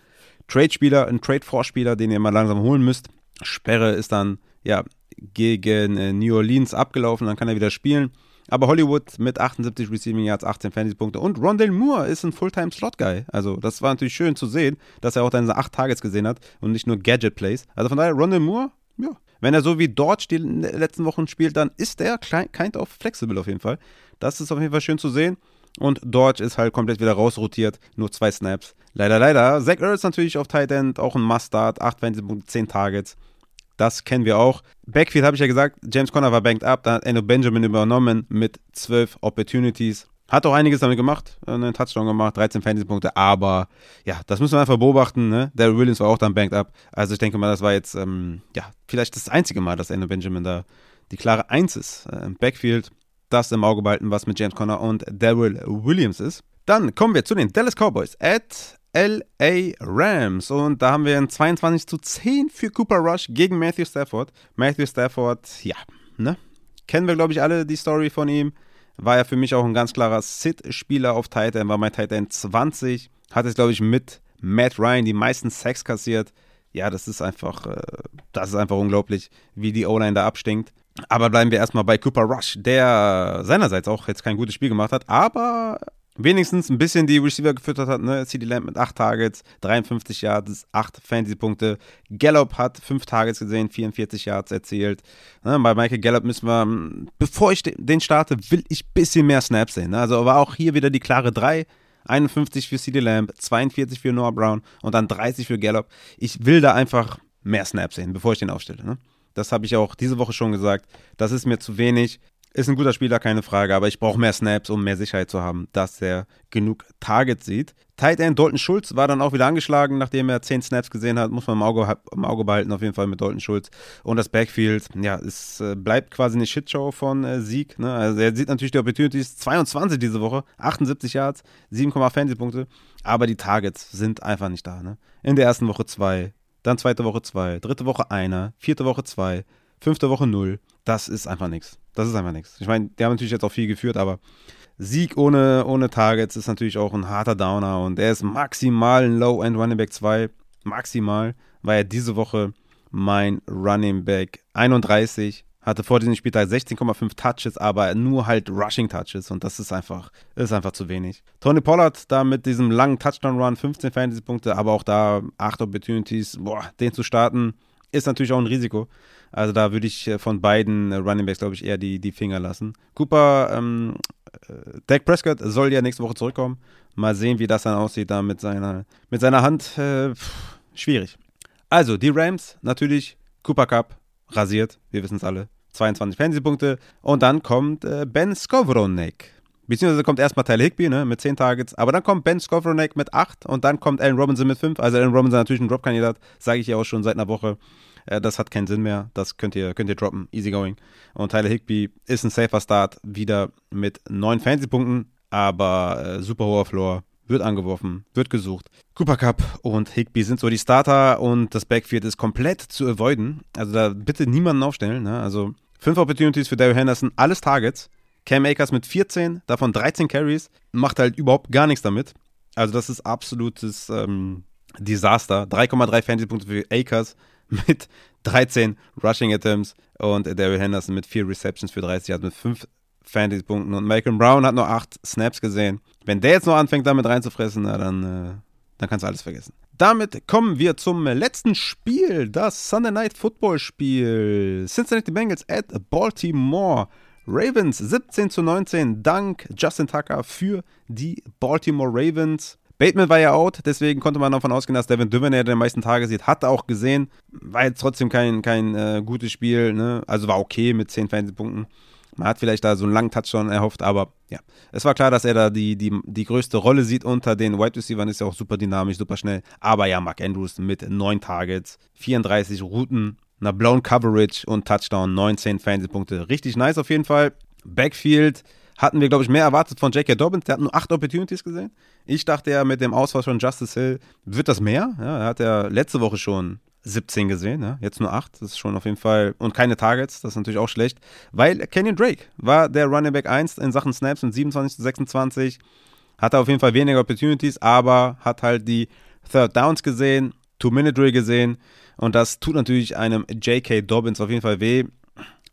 Trade-Spieler, ein Trade-Vorspieler, den ihr mal langsam holen müsst. Sperre ist dann ja gegen äh, New Orleans abgelaufen, dann kann er wieder spielen. Aber Hollywood mit 78 Receiving Yards, 18 Fantasy-Punkte und Rondell Moore ist ein Fulltime-Slot-Guy. Also, das war natürlich schön zu sehen, dass er auch dann 8 Targets gesehen hat und nicht nur Gadget-Plays. Also von daher, Rondell Moore, ja. Wenn er so wie Dodge die letzten Wochen spielt, dann ist er kind of flexible auf jeden Fall. Das ist auf jeden Fall schön zu sehen. Und Dodge ist halt komplett wieder rausrotiert. Nur zwei Snaps. Leider, leider. Zach Ertz natürlich auf Tight End, auch ein Must-Start. 8 Fantasy-Punkte, 10 Targets. Das kennen wir auch. Backfield habe ich ja gesagt, James Conner war banked up, da hat Eno Benjamin übernommen mit 12 Opportunities. Hat auch einiges damit gemacht, einen Touchdown gemacht, 13 Fantasy-Punkte, aber ja, das müssen wir einfach beobachten. Ne? Daryl Williams war auch dann banked up. Also ich denke mal, das war jetzt ähm, ja vielleicht das einzige Mal, dass Endo Benjamin da die klare Eins ist äh, im Backfield. Das im Auge behalten, was mit James Conner und Daryl Williams ist. Dann kommen wir zu den Dallas Cowboys at LA Rams. Und da haben wir ein 22 zu 10 für Cooper Rush gegen Matthew Stafford. Matthew Stafford, ja, ne? Kennen wir, glaube ich, alle die Story von ihm war ja für mich auch ein ganz klarer Sit-Spieler auf Titan, war mein Titan 20, hat jetzt, glaube ich, mit Matt Ryan die meisten Sacks kassiert. Ja, das ist einfach, äh, das ist einfach unglaublich, wie die O-Line da abstinkt. Aber bleiben wir erstmal bei Cooper Rush, der seinerseits auch jetzt kein gutes Spiel gemacht hat, aber wenigstens ein bisschen die Receiver gefüttert hat. Ne? CD Lamb mit 8 Targets, 53 Yards, 8 Fantasy-Punkte. Gallup hat 5 Targets gesehen, 44 Yards erzielt. Ne? Bei Michael Gallup müssen wir, bevor ich den starte, will ich ein bisschen mehr Snaps sehen. Ne? Also war auch hier wieder die klare 3. 51 für CD Lamb, 42 für Noah Brown und dann 30 für Gallup. Ich will da einfach mehr Snaps sehen, bevor ich den aufstelle. Ne? Das habe ich auch diese Woche schon gesagt. Das ist mir zu wenig. Ist ein guter Spieler, keine Frage, aber ich brauche mehr Snaps, um mehr Sicherheit zu haben, dass er genug Targets sieht. Tight End Dalton Schulz war dann auch wieder angeschlagen, nachdem er 10 Snaps gesehen hat. Muss man im Auge, im Auge behalten, auf jeden Fall mit Dalton Schulz. Und das Backfield, ja, es äh, bleibt quasi eine Shitshow von äh, Sieg. Ne? Also er sieht natürlich die Opportunities. 22 diese Woche, 78 Yards, 7,5 Fantasy-Punkte. Aber die Targets sind einfach nicht da. Ne? In der ersten Woche 2, dann zweite Woche 2, dritte Woche 1, vierte Woche 2, fünfte Woche 0. Das ist einfach nichts. Das ist einfach nichts. Ich meine, die haben natürlich jetzt auch viel geführt, aber Sieg ohne, ohne Targets ist natürlich auch ein harter Downer und er ist maximal ein Low-End Running Back 2. Maximal war er diese Woche mein Running Back 31. Hatte vor diesem Spieltag 16,5 Touches, aber nur halt Rushing Touches und das ist einfach, ist einfach zu wenig. Tony Pollard da mit diesem langen Touchdown-Run, 15 Fantasy-Punkte, aber auch da 8 Opportunities, boah, den zu starten, ist natürlich auch ein Risiko. Also da würde ich äh, von beiden äh, Running Backs, glaube ich, eher die, die Finger lassen. Cooper, ähm, äh, Dak Prescott soll ja nächste Woche zurückkommen. Mal sehen, wie das dann aussieht da mit seiner, mit seiner Hand. Äh, pff, schwierig. Also, die Rams natürlich, Cooper Cup, rasiert, wir wissen es alle. 22 Fantasy-Punkte. Und dann kommt äh, Ben Skowronek. Beziehungsweise kommt erstmal Tyler Higby ne, mit 10 Targets, aber dann kommt Ben Skowronek mit 8 und dann kommt Allen Robinson mit 5. Also Allen Robinson natürlich ein Drop-Kandidat, sage ich ja auch schon seit einer Woche. Äh, das hat keinen Sinn mehr. Das könnt ihr, könnt ihr droppen. Easy going. Und Tyler Higby ist ein safer Start. Wieder mit neun Fantasy-Punkten, aber äh, super hoher Floor. Wird angeworfen, wird gesucht. Cooper Cup und Higby sind so die Starter und das Backfield ist komplett zu avoiden. Also da bitte niemanden aufstellen. Ne? Also fünf Opportunities für Daryl Henderson, alles Targets. Cam Akers mit 14, davon 13 Carries, macht halt überhaupt gar nichts damit. Also das ist absolutes ähm, Desaster. 3,3 Fantasy-Punkte für Akers, mit 13 Rushing Attempts und Daryl Henderson mit 4 Receptions für 30 hat mit 5 Fantasy-Punkten und Malcolm Brown hat nur 8 Snaps gesehen. Wenn der jetzt noch anfängt, damit reinzufressen, na, dann, äh, dann kannst du alles vergessen. Damit kommen wir zum letzten Spiel, das Sunday Night Football Spiel. Cincinnati Bengals at Baltimore. Ravens 17 zu 19 dank Justin Tucker für die Baltimore Ravens. Bateman war ja out, deswegen konnte man davon ausgehen, dass Devin Duvernay den meisten Tage sieht. Hat auch gesehen. War jetzt trotzdem kein, kein äh, gutes Spiel. Ne? Also war okay mit 10 Fantasy-Punkten. Man hat vielleicht da so einen langen Touchdown erhofft, aber ja. Es war klar, dass er da die, die, die größte Rolle sieht unter den Wide Receivers. Ist ja auch super dynamisch, super schnell. Aber ja, Mark Andrews mit 9 Targets, 34 Routen, einer blown Coverage und Touchdown, 19 Fantasy-Punkte. Richtig nice auf jeden Fall. Backfield hatten wir, glaube ich, mehr erwartet von J.K. Dobbins. Der hat nur acht Opportunities gesehen. Ich dachte ja, mit dem Ausfall von Justice Hill wird das mehr. Ja, er hat ja letzte Woche schon 17 gesehen, ja? jetzt nur 8. Das ist schon auf jeden Fall. Und keine Targets, das ist natürlich auch schlecht. Weil Kenyon Drake war der Running Back 1 in Sachen Snaps mit 27 zu 26. Hatte auf jeden Fall weniger Opportunities, aber hat halt die Third Downs gesehen, Two-Minute-Drill gesehen. Und das tut natürlich einem J.K. Dobbins auf jeden Fall weh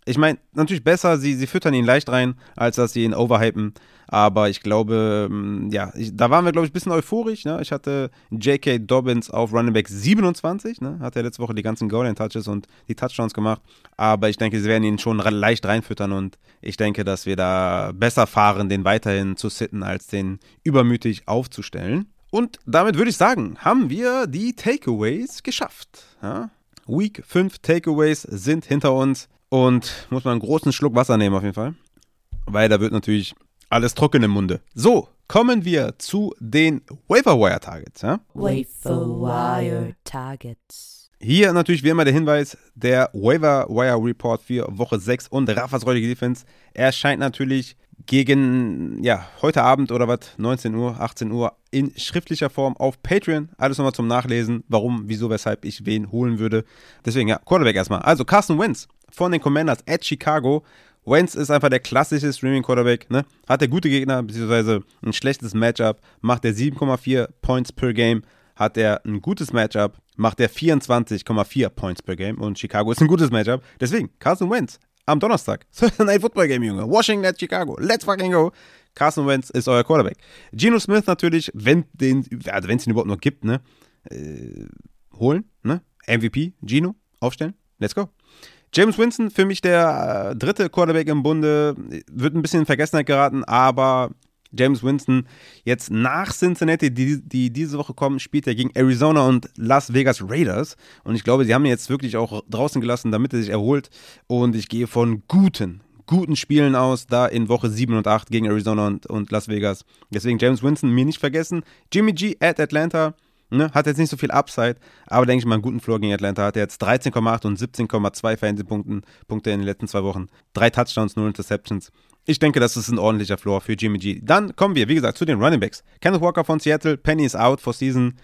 ich meine, natürlich besser, sie, sie füttern ihn leicht rein, als dass sie ihn overhypen. Aber ich glaube, ähm, ja, ich, da waren wir, glaube ich, ein bisschen euphorisch. Ne? Ich hatte J.K. Dobbins auf Running Back 27, ne? hat er letzte Woche die ganzen Golden Touches und die Touchdowns gemacht. Aber ich denke, sie werden ihn schon leicht reinfüttern und ich denke, dass wir da besser fahren, den weiterhin zu sitten, als den übermütig aufzustellen. Und damit würde ich sagen, haben wir die Takeaways geschafft. Ja? Week 5 Takeaways sind hinter uns. Und muss man einen großen Schluck Wasser nehmen auf jeden Fall. Weil da wird natürlich alles trocken im Munde. So, kommen wir zu den Waiver Targets. Ja? Wafer Wire Targets. Hier natürlich wie immer der Hinweis, der Waiver Wire Report für Woche 6 und Raffas räudige Defense erscheint natürlich gegen, ja, heute Abend oder was, 19 Uhr, 18 Uhr in schriftlicher Form auf Patreon. Alles nochmal zum Nachlesen, warum, wieso, weshalb ich wen holen würde. Deswegen, ja, Quarterback erstmal. Also Carson Wentz von den Commanders at Chicago. Wentz ist einfach der klassische Streaming-Quarterback, ne? Hat der gute Gegner, beziehungsweise ein schlechtes Matchup, macht er 7,4 Points per Game. Hat er ein gutes Matchup, macht er 24,4 Points per Game. Und Chicago ist ein gutes Matchup. Deswegen, Carson Wentz am Donnerstag. Night Football Game, Junge. Washington at Chicago. Let's fucking go. Carson Wentz ist euer Quarterback. Geno Smith natürlich, wenn den, also es ihn überhaupt noch gibt, ne? Äh, holen, ne? MVP, Gino, aufstellen. Let's go. James Winston, für mich der äh, dritte Quarterback im Bunde, wird ein bisschen in Vergessenheit geraten, aber James Winston jetzt nach Cincinnati, die, die diese Woche kommen, spielt er gegen Arizona und Las Vegas Raiders. Und ich glaube, sie haben ihn jetzt wirklich auch draußen gelassen, damit er sich erholt. Und ich gehe von guten, guten Spielen aus, da in Woche 7 und 8 gegen Arizona und, und Las Vegas. Deswegen James Winston mir nicht vergessen. Jimmy G at Atlanta. Ne, hat jetzt nicht so viel Upside, aber denke ich mal einen guten Floor gegen Atlanta. Hat er jetzt 13,8 und 17,2 Fantasy-Punkte in den letzten zwei Wochen. Drei Touchdowns, null Interceptions. Ich denke, das ist ein ordentlicher Floor für Jimmy G. Dann kommen wir, wie gesagt, zu den Running Backs. Kenneth Walker von Seattle, Penny ist out for season.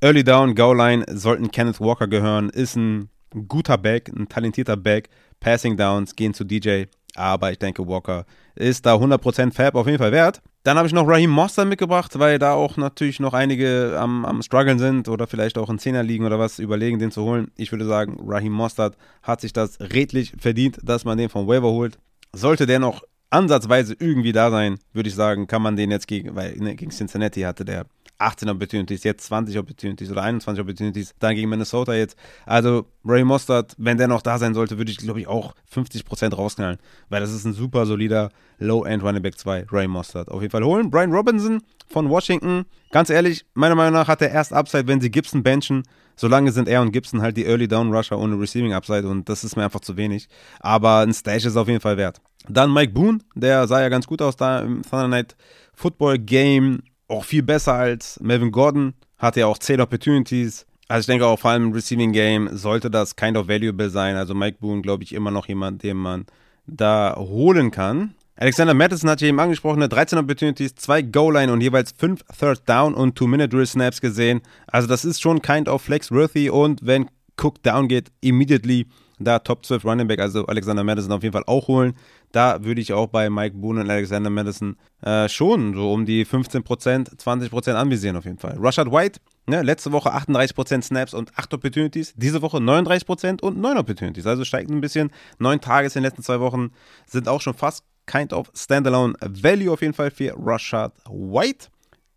Early Down, Goal Line sollten Kenneth Walker gehören. Ist ein guter Back, ein talentierter Back. Passing Downs gehen zu DJ. Aber ich denke, Walker ist da 100% Fab auf jeden Fall wert. Dann habe ich noch Raheem Mostert mitgebracht, weil da auch natürlich noch einige am, am struggeln sind oder vielleicht auch in Zehner liegen oder was, überlegen, den zu holen. Ich würde sagen, Raheem Mostert hat sich das redlich verdient, dass man den vom Waiver holt. Sollte der noch ansatzweise irgendwie da sein, würde ich sagen, kann man den jetzt gegen, weil ne, gegen Cincinnati hatte der 18 Opportunities, jetzt 20 Opportunities oder 21 Opportunities, dann gegen Minnesota jetzt. Also Ray Mostert, wenn der noch da sein sollte, würde ich glaube ich auch 50% rausknallen, weil das ist ein super solider Low-End Running Back 2, Ray Mostert. Auf jeden Fall holen. Brian Robinson von Washington, ganz ehrlich, meiner Meinung nach hat er erst Upside, wenn sie Gibson benchen. Solange sind er und Gibson halt die Early Down Rusher ohne Receiving Upside und das ist mir einfach zu wenig. Aber ein Stash ist auf jeden Fall wert. Dann Mike Boone, der sah ja ganz gut aus da im Thunder Night Football Game. Auch viel besser als Melvin Gordon. Hatte ja auch 10 Opportunities. Also ich denke auch vor allem im Receiving Game sollte das kind of valuable sein. Also Mike Boone, glaube ich, immer noch jemand, den man da holen kann. Alexander Madison hat hier eben angesprochen, 13 Opportunities, 2 Goal-Line und jeweils 5 Third Down und 2-Minute-Drill-Snaps gesehen. Also das ist schon kind of flex-worthy und wenn Cook down geht, immediately da Top 12 Running Back, also Alexander Madison auf jeden Fall auch holen. Da würde ich auch bei Mike Boone und Alexander Madison äh, schon so um die 15%, 20% anvisieren auf jeden Fall. Rashad White, ne, letzte Woche 38% Snaps und 8 Opportunities, diese Woche 39% und 9 Opportunities. Also steigt ein bisschen. 9 Tages in den letzten zwei Wochen sind auch schon fast kind of standalone Value auf jeden Fall für Rashad White.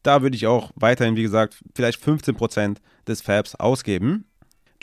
Da würde ich auch weiterhin, wie gesagt, vielleicht 15% des Fabs ausgeben.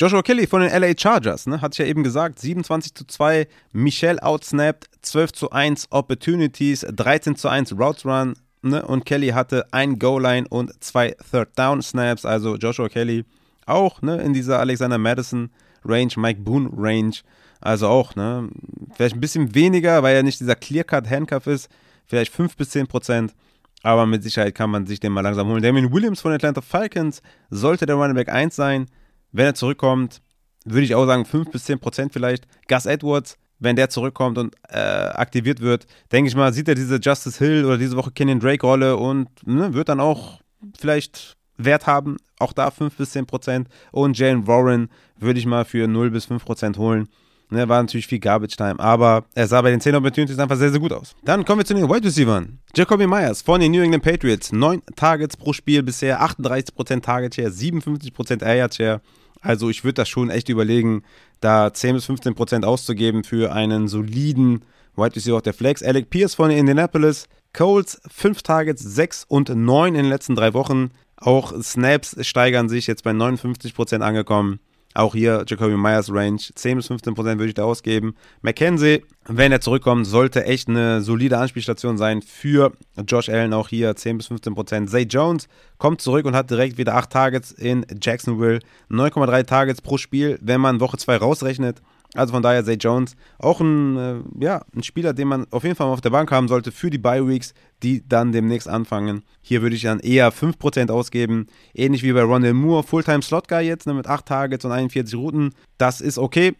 Joshua Kelly von den LA Chargers, ne, hatte ich ja eben gesagt, 27 zu 2, Michelle outsnapped, 12 zu 1 Opportunities, 13 zu 1 Routes Run, ne, und Kelly hatte ein Goal-Line und zwei Third-Down-Snaps, also Joshua Kelly auch, ne, in dieser Alexander Madison Range, Mike Boone Range, also auch, ne, vielleicht ein bisschen weniger, weil er nicht dieser Clear-Cut-Handcuff ist, vielleicht 5 bis 10 Prozent, aber mit Sicherheit kann man sich den mal langsam holen. Damien Williams von Atlanta Falcons sollte der Running Back 1 sein, wenn er zurückkommt, würde ich auch sagen 5 bis 10 Prozent vielleicht. Gus Edwards, wenn der zurückkommt und äh, aktiviert wird, denke ich mal, sieht er diese Justice Hill oder diese Woche Kenyon Drake Rolle und ne, wird dann auch vielleicht Wert haben. Auch da 5 bis 10 Prozent. Und Jalen Warren würde ich mal für 0 bis 5 Prozent holen. Ne, war natürlich viel Garbage Time, aber er sah bei den 10 Opportunities einfach sehr, sehr gut aus. Dann kommen wir zu den Wide Receivers. Jacoby Myers von den New England Patriots. 9 Targets pro Spiel bisher, 38% Target Share, 57% Air Share. Also ich würde das schon echt überlegen, da 10 bis 15 Prozent auszugeben für einen soliden Wide Receiver auf der Flex. Alec Pierce von Indianapolis, Colts 5 Targets, 6 und 9 in den letzten drei Wochen. Auch Snaps steigern sich, jetzt bei 59 Prozent angekommen. Auch hier Jacoby Myers Range, 10 bis 15 Prozent würde ich da ausgeben. McKenzie, wenn er zurückkommt, sollte echt eine solide Anspielstation sein für Josh Allen. Auch hier 10 bis 15 Prozent. Zay Jones kommt zurück und hat direkt wieder 8 Targets in Jacksonville. 9,3 Targets pro Spiel, wenn man Woche 2 rausrechnet. Also von daher Zay Jones auch ein, äh, ja, ein Spieler, den man auf jeden Fall mal auf der Bank haben sollte für die Bye Weeks, die dann demnächst anfangen. Hier würde ich dann eher 5% ausgeben. Ähnlich wie bei Ronald Moore, Fulltime Slot Guy jetzt ne, mit 8 Targets und 41 Routen. Das ist okay.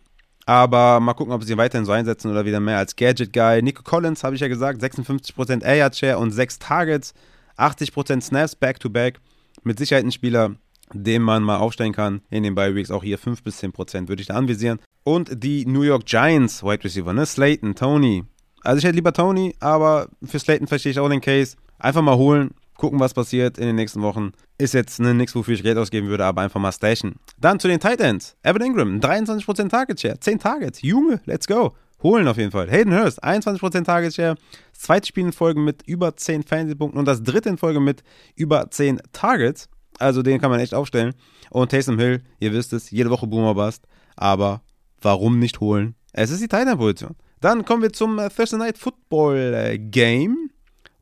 Aber mal gucken, ob sie ihn weiterhin so einsetzen oder wieder mehr als Gadget Guy. Nico Collins, habe ich ja gesagt, 56% Air Share und 6 Targets, 80% Snaps back-to-back. -back. Mit Sicherheit ein Spieler, den man mal aufstellen kann in den Bye Weeks. Auch hier 5 bis 10% würde ich da anvisieren. Und die New York Giants Wide Receiver, ne? Slayton, Tony. Also ich hätte lieber Tony, aber für Slayton verstehe ich auch den Case. Einfach mal holen, gucken, was passiert in den nächsten Wochen. Ist jetzt ne, nichts, wofür ich Geld ausgeben würde, aber einfach mal stashen. Dann zu den Titans. Evan Ingram, 23% Target Share, 10 Targets. Junge, let's go. Holen auf jeden Fall. Hayden Hurst, 21% Target Share. Das zweite Spiel in Folge mit über 10 Fantasy-Punkten und das dritte in Folge mit über 10 Targets. Also den kann man echt aufstellen. Und Taysom Hill, ihr wisst es, jede Woche Boomer Bust. Aber warum nicht holen? Es ist die Titan-Position. Dann kommen wir zum äh, Thursday Night Football äh, Game.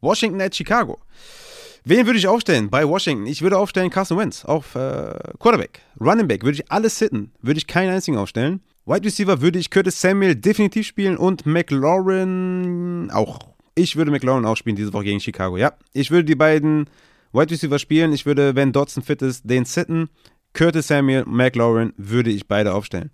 Washington at Chicago. Wen würde ich aufstellen bei Washington? Ich würde aufstellen Carson Wentz auf äh, Quarterback. Running Back würde ich alles sitten. Würde ich keinen einzigen aufstellen. Wide Receiver würde ich Curtis Samuel definitiv spielen und McLaurin auch. Ich würde McLaurin auch spielen diese Woche gegen Chicago. Ja, ich würde die beiden Wide Receiver spielen. Ich würde, wenn Dodson fit ist, den sitten. Curtis Samuel, McLaurin würde ich beide aufstellen.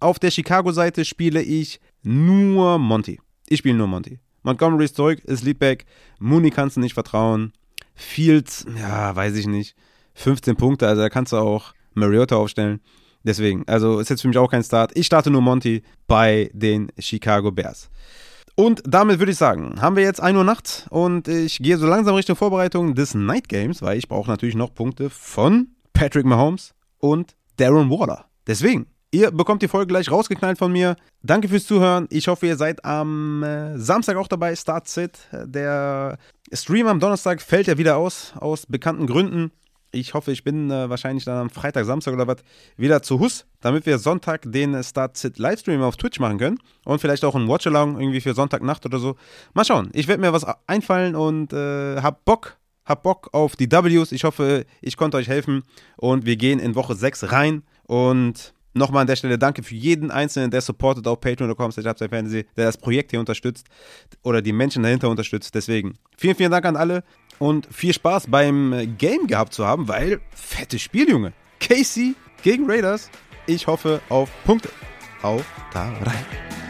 Auf der Chicago-Seite spiele ich nur Monty. Ich spiele nur Monty. Montgomery ist zurück, ist Leadback. Mooney kannst du nicht vertrauen. Fields, ja, weiß ich nicht. 15 Punkte, also da kannst du auch Mariota aufstellen. Deswegen, also ist jetzt für mich auch kein Start. Ich starte nur Monty bei den Chicago Bears. Und damit würde ich sagen, haben wir jetzt 1 Uhr Nacht und ich gehe so langsam Richtung Vorbereitung des Night Games, weil ich brauche natürlich noch Punkte von Patrick Mahomes und Darren Waller. Deswegen, Ihr bekommt die Folge gleich rausgeknallt von mir. Danke fürs Zuhören. Ich hoffe, ihr seid am äh, Samstag auch dabei. Start Sit. Der Stream am Donnerstag fällt ja wieder aus, aus bekannten Gründen. Ich hoffe, ich bin äh, wahrscheinlich dann am Freitag, Samstag oder was wieder zu Hus, damit wir Sonntag den Start Sit Livestream auf Twitch machen können. Und vielleicht auch ein Watch-Along irgendwie für Sonntagnacht oder so. Mal schauen. Ich werde mir was einfallen und äh, hab Bock. Hab Bock auf die Ws. Ich hoffe, ich konnte euch helfen. Und wir gehen in Woche 6 rein. Und Nochmal an der Stelle danke für jeden Einzelnen, der supportet auf patreon.com, der das Projekt hier unterstützt oder die Menschen dahinter unterstützt. Deswegen vielen, vielen Dank an alle und viel Spaß beim Game gehabt zu haben, weil fettes Spiel, Junge. Casey gegen Raiders. Ich hoffe auf Punkte. Auf da rein.